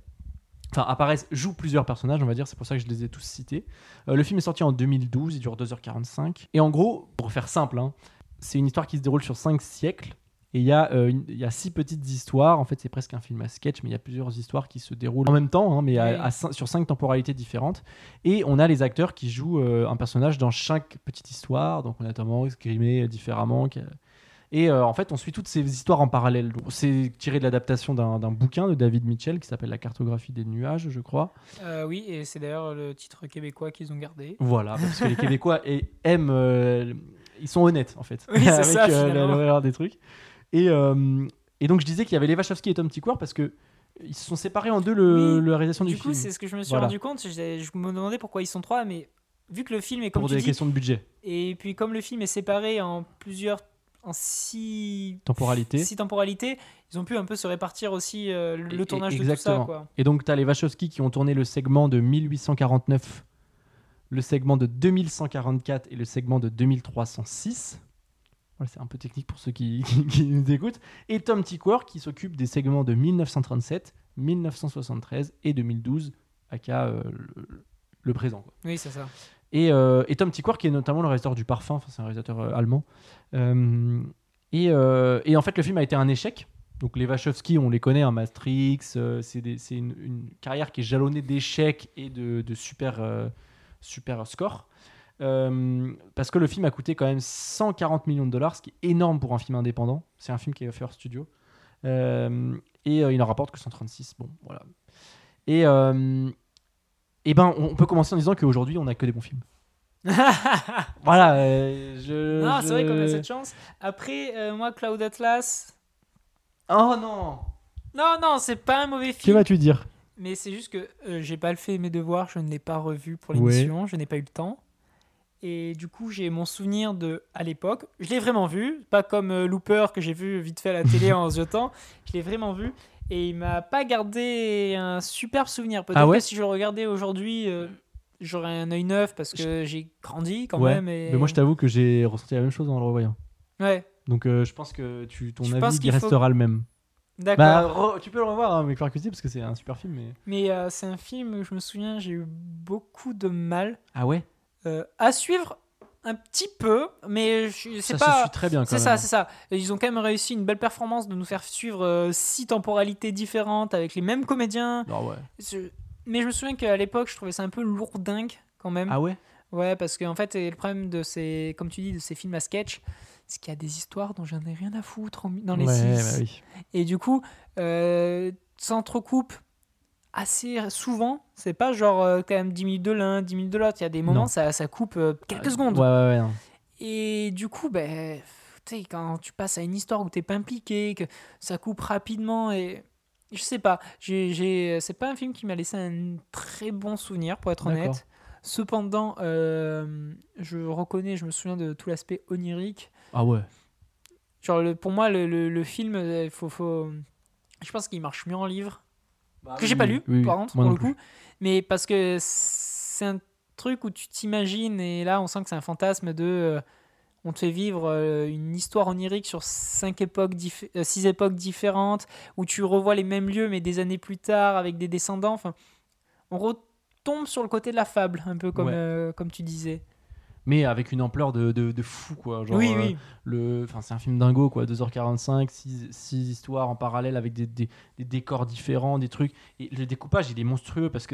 Enfin, apparaissent, jouent plusieurs personnages, on va dire, c'est pour ça que je les ai tous cités. Euh, le film est sorti en 2012, il dure 2h45. Et en gros, pour faire simple, hein, c'est une histoire qui se déroule sur 5 siècles. Et il y, a, euh, une- il y a six petites histoires. En fait, c'est presque un film à sketch, mais il y a plusieurs histoires qui se déroulent en même temps, hein, mais à- Oui. à cin- sur cinq temporalités différentes. Et on a les acteurs qui jouent euh, un personnage dans chaque petite histoire. Donc on a Hanks grimé différemment. qui a- Et euh, en fait, on suit toutes ces histoires en parallèle. C'est tiré de l'adaptation d'un bouquin de David Mitchell qui s'appelle La cartographie des nuages, je crois. Euh, oui, et c'est d'ailleurs le titre québécois qu'ils ont gardé. Voilà, parce que les Québécois aiment. euh, ils sont honnêtes, en fait. Oui, avec ça, euh, la des trucs. Et, euh, et donc, je disais qu'il y avait les Wachowski et Tom Tickwer parce que ils se sont séparés en deux le, Oui, la réalisation du, Du coup, film. c'est ce que je me suis Voilà. rendu compte. Je me demandais pourquoi ils sont trois, mais vu que le film est comme Pour tu des dis, questions de budget, et puis comme le film est séparé en plusieurs, en six, temporalité. six temporalités, ils ont pu un peu se répartir aussi euh, le, Et- le et- tournage de exactement. tout ça, quoi. Et donc, tu as les Wachowski qui ont tourné le segment de 1849, le segment de 2144 et le segment de 2306. Voilà, c'est un peu technique pour ceux qui, qui- qui nous écoutent. Et Tom Tickwer qui s'occupe des segments de 1937, 1973 et 2012 aka euh, le, le présent. quoi. Oui, c'est ça. Et, euh, et Tom Tykwer, qui est notamment le réalisateur du Parfum, c'est un réalisateur euh, allemand. Euh, et, en fait, le film a été un échec. Donc les Wachowski, on les connaît, hein, euh, c'est une, carrière qui est jalonnée d'échecs et de, super, scores. Parce que le film a coûté quand même 140 millions de dollars, ce qui est énorme pour un film indépendant. C'est un film qui est hors studio. Et il n'en rapporte que 136. Bon, voilà. Et, et ben, on peut commencer en disant qu'aujourd'hui, on n'a que des bons films. Voilà. euh, je, non, c'est vrai qu'on a cette chance. Après, euh, moi, Cloud Atlas. Oh non Non, non, c'est pas un mauvais Que film. vas-tu dire? Mais c'est juste que euh, j'ai pas fait mes devoirs, je ne l'ai pas revu pour Ouais. l'émission, je n'ai pas eu le temps. Et du coup, j'ai mon souvenir de à l'époque. Je l'ai vraiment vu, pas comme euh, Looper que j'ai vu vite fait à la télé en jetant. Je l'ai vraiment vu et il m'a pas gardé un superbe souvenir. Peut-être Ah ouais que si je le regardais aujourd'hui, euh, j'aurais un œil neuf parce que j'ai grandi quand Ouais. même. Et... Mais moi, je t'avoue que j'ai ressenti la même chose en le revoyant. Ouais, Donc, euh, je pense que tu, ton Je avis faut- restera le même. d'accord. Bah, tu peux le revoir hein, avec Percusi parce que c'est un super film. Mais... Mais euh, c'est un film je me souviens, j'ai eu beaucoup de mal Ah ouais? à suivre un petit peu, mais c'est Ça pas. se suit très bien C'est ça, c'est ça. Ils ont quand même réussi une belle performance de nous faire suivre euh, six temporalités différentes avec les mêmes comédiens. Ah ouais. Mais je me souviens qu'à l'époque, je trouvais ça un peu lourdingue quand même. Ah ouais? Ouais, parce qu'en fait, le problème de ces, comme tu dis, de ces films à sketch, c'est qu'il y a des histoires dont j'en ai rien à foutre dans les ouais, six. bah oui. Et du coup, euh, s'entrecoupe assez souvent. C'est pas genre euh, quand même 10 minutes de l'un, 10 minutes de l'autre. Il y a des moments, ça, ça coupe euh, quelques secondes. Ouais, ouais, ouais. non. Et du coup, ben, sais, quand tu passes à une histoire où t'es pas impliqué, que ça coupe rapidement et. Je sais pas, j'ai, c'est pas un film qui m'a laissé un très bon souvenir, pour être honnête. Cependant, euh, je reconnais, je me souviens de tout l'aspect onirique. Ah ouais. Genre, le- pour moi, le, le- le film, faut, faut... je pense qu'il marche mieux en livre que j'ai pas lu, par contre, pour non le coup. Mais parce que c'est un truc où tu t'imagines, et là, on sent que c'est un fantasme de. euh, on te fait vivre euh, une histoire onirique sur cinq époques, dif- euh, six époques différentes, où tu revois les mêmes lieux, mais des années plus tard, avec des descendants. Enfin, on retombe sur le côté de la fable, un peu comme, Ouais. euh, comme tu disais. Mais avec une ampleur de, de, de fou, quoi. Genre, oui, euh, oui. le enfin c'est un film dingo quoi 2h45 6, histoires en parallèle avec des, des- des décors différents des trucs et le découpage il est monstrueux parce que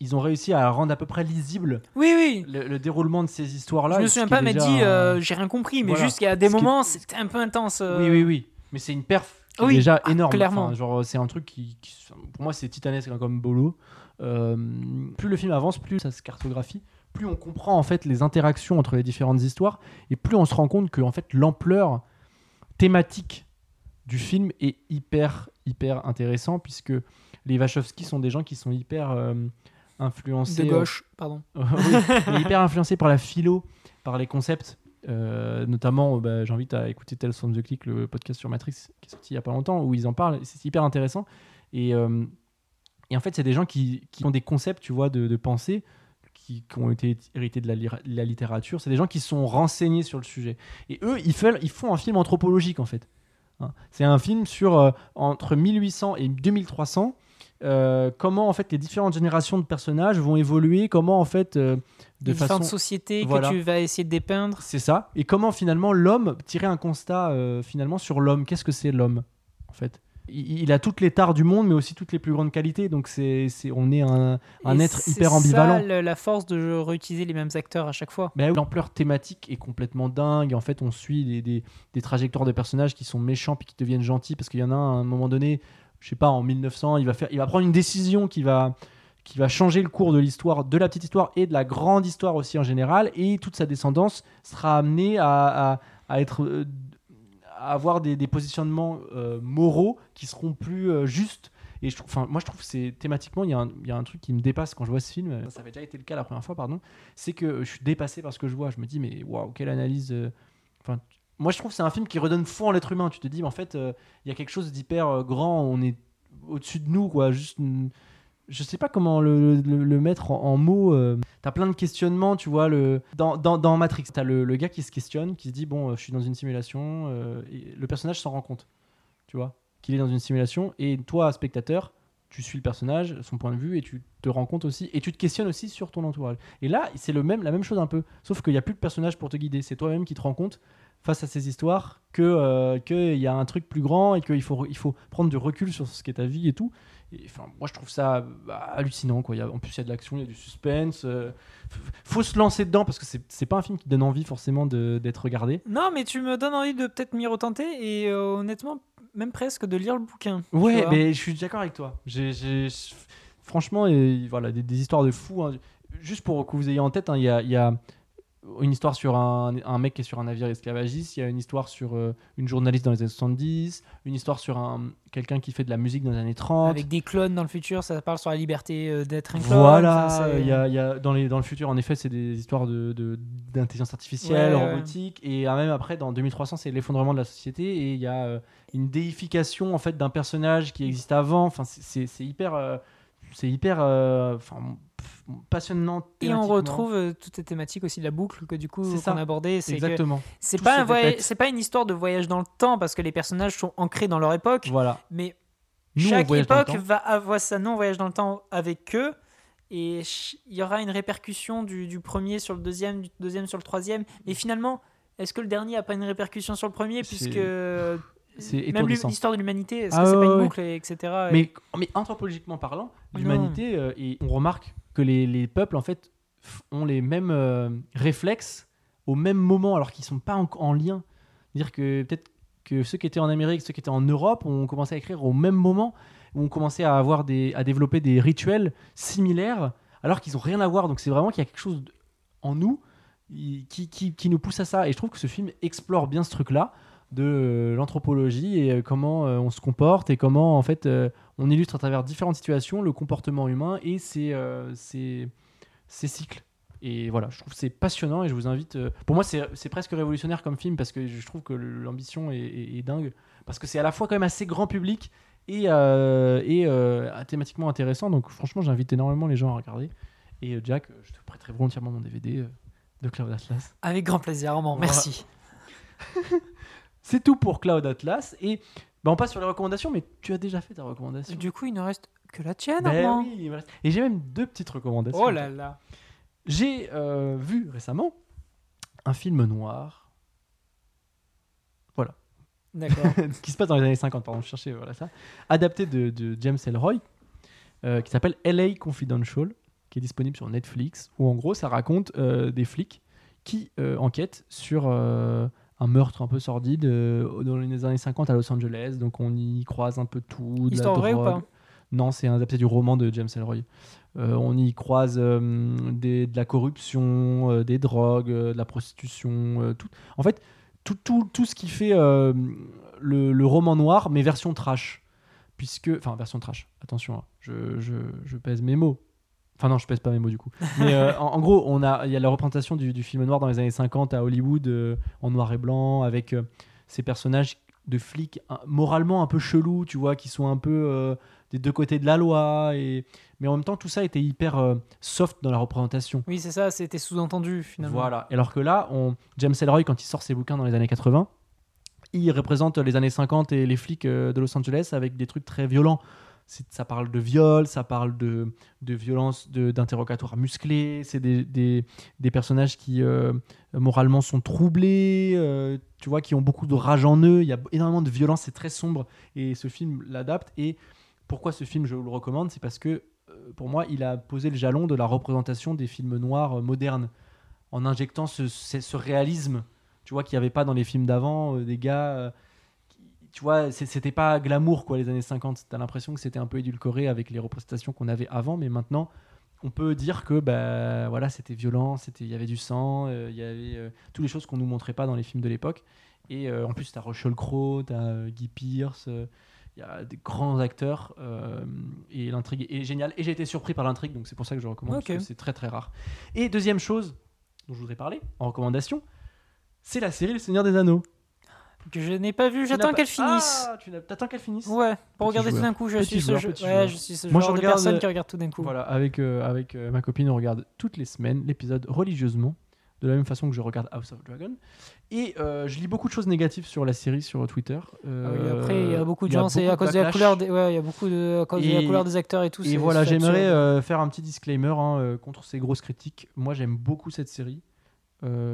ils ont réussi à rendre à peu près lisible Oui, oui. le, le déroulement de ces histoires là je me souviens pas, mais dit, euh, j'ai rien compris, mais Voilà. juste qu'il y a des Ce qui est- moments, c'était un peu intense. euh, oui oui oui mais c'est une perf qui est Oui, déjà ah, énorme clairement. Enfin, genre c'est un truc qui, qui- pour moi c'est titanesque hein, comme bolo plus le film avance plus ça se cartographie plus on comprend en fait les interactions entre les différentes histoires et plus on se rend compte que en fait l'ampleur thématique du film est hyper hyper intéressant puisque les Wachowski sont des gens qui sont hyper euh, influencés De euh, gauche, pardon. oui, hyper influencés par la philo, par les concepts. Euh, notamment, euh, bah, j'invite à écouter Tales from the Click, le podcast sur Matrix qui est sorti il y a pas longtemps, où ils en parlent. C'est hyper intéressant. Et, et en fait, c'est des gens qui, qui ont des concepts, tu vois, de, de pensée qui, qui ont été hérités de la, littérature. C'est des gens qui sont renseignés sur le sujet. Et eux, ils, font- ils font un film anthropologique, en fait. Hein. C'est un film sur euh, entre 1800 et 2300. euh, comment en fait les différentes générations de personnages vont évoluer, comment en fait euh, de les façon sociétés Voilà. que tu vas essayer de dépeindre. c'est ça. Et comment finalement l'homme tirer un constat finalement sur l'homme. Qu'est-ce que c'est l'homme en fait? Il, il a toutes les tares du monde, mais aussi toutes les plus grandes qualités. Donc c'est, c'est on est un, un être c'est hyper ambivalent. le- la force de réutiliser les mêmes acteurs à chaque fois. Mais l'ampleur thématique est complètement dingue. En fait, on suit des, des- des trajectoires de personnages qui sont méchants puis qui deviennent gentils parce qu'il y en a un, à un moment donné, je sais pas, en 1900, il va faire, il va prendre une décision qui va qui va changer le cours de l'histoire, de la petite histoire et de la grande histoire aussi en général, et toute sa descendance sera amenée à, à- à être euh, avoir des, positionnements euh, moraux qui seront plus euh, justes. Et je trouve, moi je trouve que c'est thématiquement, il y, a un- truc qui me dépasse quand je vois ce film. Ça avait déjà été le cas la première fois, pardon. C'est que je suis dépassé par ce que je vois. Je me dis, mais waouh, quelle analyse. euh, Enfin, moi je trouve que c'est un film qui redonne foi en l'être humain. Tu te dis, mais en fait, il y a quelque chose d'hyper grand. On est au-dessus de nous, quoi. Juste. Je sais pas comment le, le- mettre en, en mots. euh. T'as plein de questionnements, tu vois. Le, dans, dans, dans Matrix, t'as le, le gars qui se questionne, qui se dit Bon, euh, je suis dans une simulation. euh, le personnage s'en rend compte, tu vois, qu'il est dans une simulation. Et toi, spectateur, tu suis le personnage, son point de vue, et tu te rends compte aussi, et tu te questionnes aussi sur ton entourage. Et là, c'est le même, la même chose un peu, sauf qu'il n'y a plus de personnage pour te guider. C'est toi-même qui te rends compte face à ces histoires que qu'il y a un truc plus grand et qu'il faut il faut prendre du recul sur ce qu'est ta vie et tout. Et, enfin, moi, je trouve ça bah, hallucinant. Quoi. Il y a, en plus, il y a de l'action, il y a du suspense. euh, faut se lancer dedans parce que c'est pas un film qui donne envie forcément d'être regardé. Non, mais tu me donnes envie de peut-être m'y retenter et euh, honnêtement, même presque de lire le bouquin. Ouais, mais je suis d'accord avec toi. J'ai- franchement, et, voilà, des, des histoires de fous. hein. Juste pour que vous ayez en tête, hein, il y, a, il y a une histoire sur un, un mec qui est sur un navire esclavagiste, il y a une histoire sur euh, une journaliste dans les années 70, une histoire sur un, quelqu'un qui fait de la musique dans les années 30. Avec des clones dans le futur, ça parle sur la liberté euh, d'être un clone. Voilà, il y a, il y a- dans, les, dans le futur, en effet, c'est des histoires de, de- d'intelligence artificielle, Ouais, ouais. robotique, et euh, même après, dans 2300, c'est l'effondrement de la société, et il y a euh, une déification en fait d'un personnage qui existe avant. Enfin, c'est, hyper, c'est hyper, euh, passionnant. Et on retrouve euh, toutes les thématiques aussi de la boucle que du coup qu'on ça. abordait. C'est exactement. c'est pas un c'est pas une histoire de voyage dans le temps parce que les personnages sont ancrés dans leur époque, Voilà. mais Nous, on chaque époque va avoir sa non voyage dans le temps avec eux et il y aura une répercussion du, du premier sur le deuxième, du deuxième sur le troisième. Mais finalement, est-ce que le dernier a pas une répercussion sur le premier puisque c'est même l'histoire de l'humanité, est-ce Ah que c'est ouais, pas une ouais. boucle, et- etc. Mais, mais anthropologiquement parlant, Non. l'humanité, euh, et on remarque que les, les peuples, en fait, ont les mêmes euh, réflexes au même moment, alors qu'ils sont pas en, en lien. Dire que peut-être que ceux qui étaient en Amérique, ceux qui étaient en Europe, ont commencé à écrire au même moment, ont commencé à, avoir des, à développer des rituels similaires, alors qu'ils n'ont rien à voir. Donc c'est vraiment qu'il y a quelque chose en nous i- qui, qui, qui nous pousse à ça. Et je trouve que ce film explore bien ce truc-là de euh, l'anthropologie et euh, comment euh, on se comporte et comment en fait on illustre à travers différentes situations le comportement humain et ses, ses, ses cycles. Et voilà, je trouve que c'est passionnant et je vous invite. pour moi, c'est presque révolutionnaire comme film parce que je trouve que l'ambition est, est- est dingue. Parce que c'est à la fois quand même assez grand public et, euh, et euh, thématiquement intéressant. Donc franchement, j'invite énormément les gens à regarder. Et Jack, je te prêterai volontiers mon DVD de Cloud Atlas. Avec grand plaisir, Armand, Voilà. merci. C'est tout pour Cloud Atlas. Et bah, on passe sur les recommandations, mais tu as déjà fait ta recommandation. Du coup, il ne reste que la tienne, Ben Armand. oui, il me reste- Et j'ai même deux petites recommandations. Oh là là. J'ai euh, vu récemment un film noir D'accord. qui se passe dans les années 50, pardon, je cherchais voilà ça, adapté de, de James Ellroy, euh, qui s'appelle LA Confidential, qui est disponible sur Netflix, où en gros ça raconte euh, des flics qui euh, enquêtent sur euh, un meurtre un peu sordide euh, dans les années 50 à Los Angeles, donc on y croise un peu tout. de la Histoire vraie ou pas? Non, c'est un adapté du roman de James Ellroy. Euh, on y croise euh, des- de la corruption, des drogues, de la prostitution, tout. En fait, tout, tout, tout ce qui fait le, le roman noir, mais version trash. Puisque, enfin, version trash. Attention, hein, je, je, je pèse mes mots. Enfin non, je pèse pas mes mots du coup. Mais euh, en, en gros, on a, il y a la représentation du, du film noir dans les années 50 à Hollywood euh, en noir et blanc avec euh, ces personnages de flics moralement un peu chelous, tu vois, qui sont un peu des deux côtés de la loi. Et... Mais en même temps, tout ça était hyper soft dans la représentation. Oui, c'est ça, c'était sous-entendu finalement. Voilà. Et alors que là, on... James Ellroy, quand il sort ses bouquins dans les années 80, il représente les années 50 et les flics de Los Angeles avec des trucs très violents. Ça parle de viol, ça parle de, de violence, de- d'interrogatoires musclés. C'est des, des, des personnages qui euh, moralement sont troublés, euh, tu vois, qui ont beaucoup de rage en eux. Il y a énormément de violence, c'est très sombre. Et ce film l'adapte. Et pourquoi ce film, je vous le recommande C'est parce que euh, pour moi, il a posé le jalon de la représentation des films noirs modernes en injectant ce, ce- ce réalisme, tu vois, qu'il n'y avait pas dans les films d'avant, des gars, tu vois, c'était pas glamour, quoi, les années 50. T'as l'impression que c'était un peu édulcoré avec les représentations qu'on avait avant, mais maintenant, on peut dire que, bah, voilà, c'était violent, c'était, il y avait du sang, euh, il y avait euh, toutes les choses qu'on nous montrait pas dans les films de l'époque. Et euh, en plus, t'as Russell Crowe, t'as Guy Pearce, il y a des grands acteurs et l'intrigue est géniale. Et j'ai été surpris par l'intrigue, donc c'est pour ça que je recommande, parce que c'est très très rare. Et deuxième chose dont je voudrais parler en recommandation, c'est la série Le Seigneur des Anneaux. Que je n'ai pas vu, j'attends qu'elle finisse. Ah, tu t'attends qu'elle finisse Ouais, pour Petit regarder tout d'un coup, je Petit suis ce jeu- ouais, je suis ce Moi, je genre de regarde, personne euh, qui regarde tout d'un coup. Voilà, avec, euh, avec euh, ma copine, on regarde toutes les semaines l'épisode religieusement de la même façon que je regarde House of Dragon. Et euh, je lis beaucoup de choses négatives sur la série sur Twitter. Ah oui, après, il y a beaucoup de gens, c'est à cause de la couleur des, ouais, il y a beaucoup de, à cause de la Et- couleur des acteurs et tout. Et voilà, j'aimerais faire un petit disclaimer hein, contre ces grosses critiques. Moi, j'aime beaucoup cette série.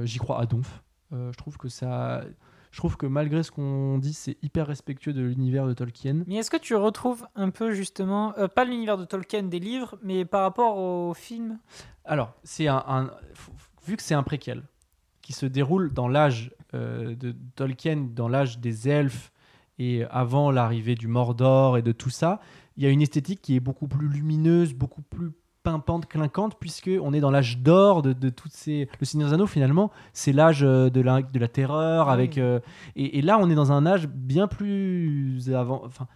J'y crois à donf. Je trouve que ça, je trouve que malgré ce qu'on dit, c'est hyper respectueux de l'univers de Tolkien. Mais est-ce que tu retrouves un peu justement, euh, pas l'univers de Tolkien des livres, mais par rapport au film Alors, c'est un, vu que c'est un préquel qui se déroule dans l'âge euh, de Tolkien, dans l'âge des elfes et avant l'arrivée du Mordor et de tout ça, il y a une esthétique qui est beaucoup plus lumineuse, beaucoup plus pimpante, clinquante, puisque on est dans l'âge d'or de, de toutes ces. Le Seigneur des Anneaux, finalement, c'est l'âge euh, de la, de la terreur, avec. euh, et, et là, on est dans un âge bien plus avant, enfin,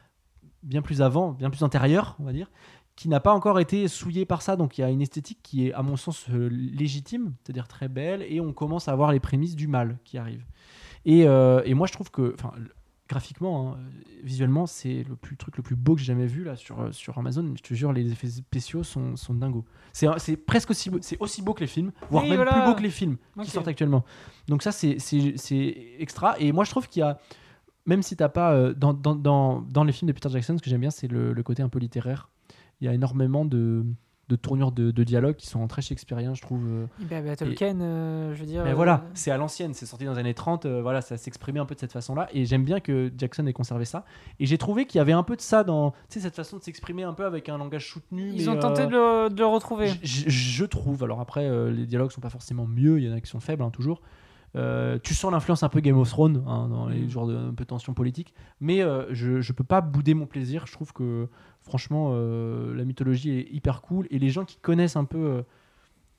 bien plus avant, bien plus antérieur, on va dire, qui n'a pas encore été souillé par ça. Donc il y a une esthétique qui est, à mon sens, euh, légitime, c'est-à-dire très belle, et on commence à voir les prémices du mal qui arrive. Et, euh, et moi, je trouve que, enfin, graphiquement, hein, visuellement, c'est le plus, truc le plus beau que j'ai jamais vu là sur, euh, sur Amazon. Je te jure, les effets spéciaux sont, sont dingos. C'est c'est presque aussi beau, c'est aussi beau que les films, voire Oui, même voilà. plus beau que les films qui sortent actuellement. Donc ça, c'est- c'est c'est extra. Et moi, je trouve qu'il y a, même si t'as pas euh, dans, dans, dans, dans les films de Peter Jackson, ce que j'aime bien, c'est le, le côté un peu littéraire. Il y a énormément de, de tournures de, de dialogues qui sont très shakespeariens, je trouve. euh. Eh ben, ben, Tolkien, euh, je veux dire. Mais euh, voilà, c'est à l'ancienne, c'est sorti dans les années 30, euh, voilà, ça s'exprimait un peu de cette façon-là. Et j'aime bien que Jackson ait conservé ça. Et j'ai trouvé qu'il y avait un peu de ça dans, tu sais, cette façon de s'exprimer un peu avec un langage soutenu. Ils mais, ont tenté euh, de le, de le retrouver. je, trouve, alors après, euh, les dialogues sont pas forcément mieux, il y en a qui sont faibles, hein, toujours. Euh, tu sens l'influence un peu Game of Thrones hein, dans les Mm. genres de un peu tension politique, mais euh, je, je peux pas bouder mon plaisir. Je trouve que franchement, euh, la mythologie est hyper cool et les gens qui connaissent un peu.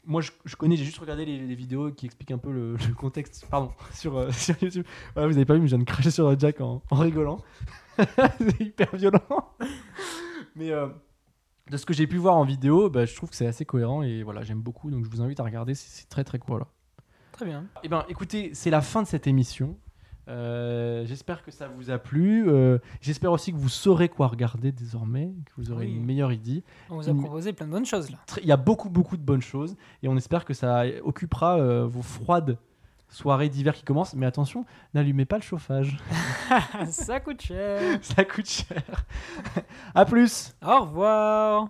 moi, je, je connais, j'ai juste regardé les, les vidéos qui expliquent un peu le, le contexte, pardon, sur, sur YouTube. Voilà, vous avez pas vu, mais je viens de cracher sur Jack en, en rigolant. c'est hyper violent. mais de ce que j'ai pu voir en vidéo, bah, je trouve que c'est assez cohérent et voilà, j'aime beaucoup. Donc je vous invite à regarder, c'est c'est très très cool. Voilà. Très bien. Eh ben, écoutez, c'est la fin de cette émission. Euh, J'espère que ça vous a plu. Euh, J'espère aussi que vous saurez quoi regarder désormais, que vous aurez Oui. une meilleure idée. On vous a proposé plein de bonnes choses là. Il y a beaucoup beaucoup de bonnes choses et on espère que ça occupera euh, vos froides soirées d'hiver qui commencent. Mais attention, n'allumez pas le chauffage, Ça coûte cher. ça coûte cher. à plus. Au revoir.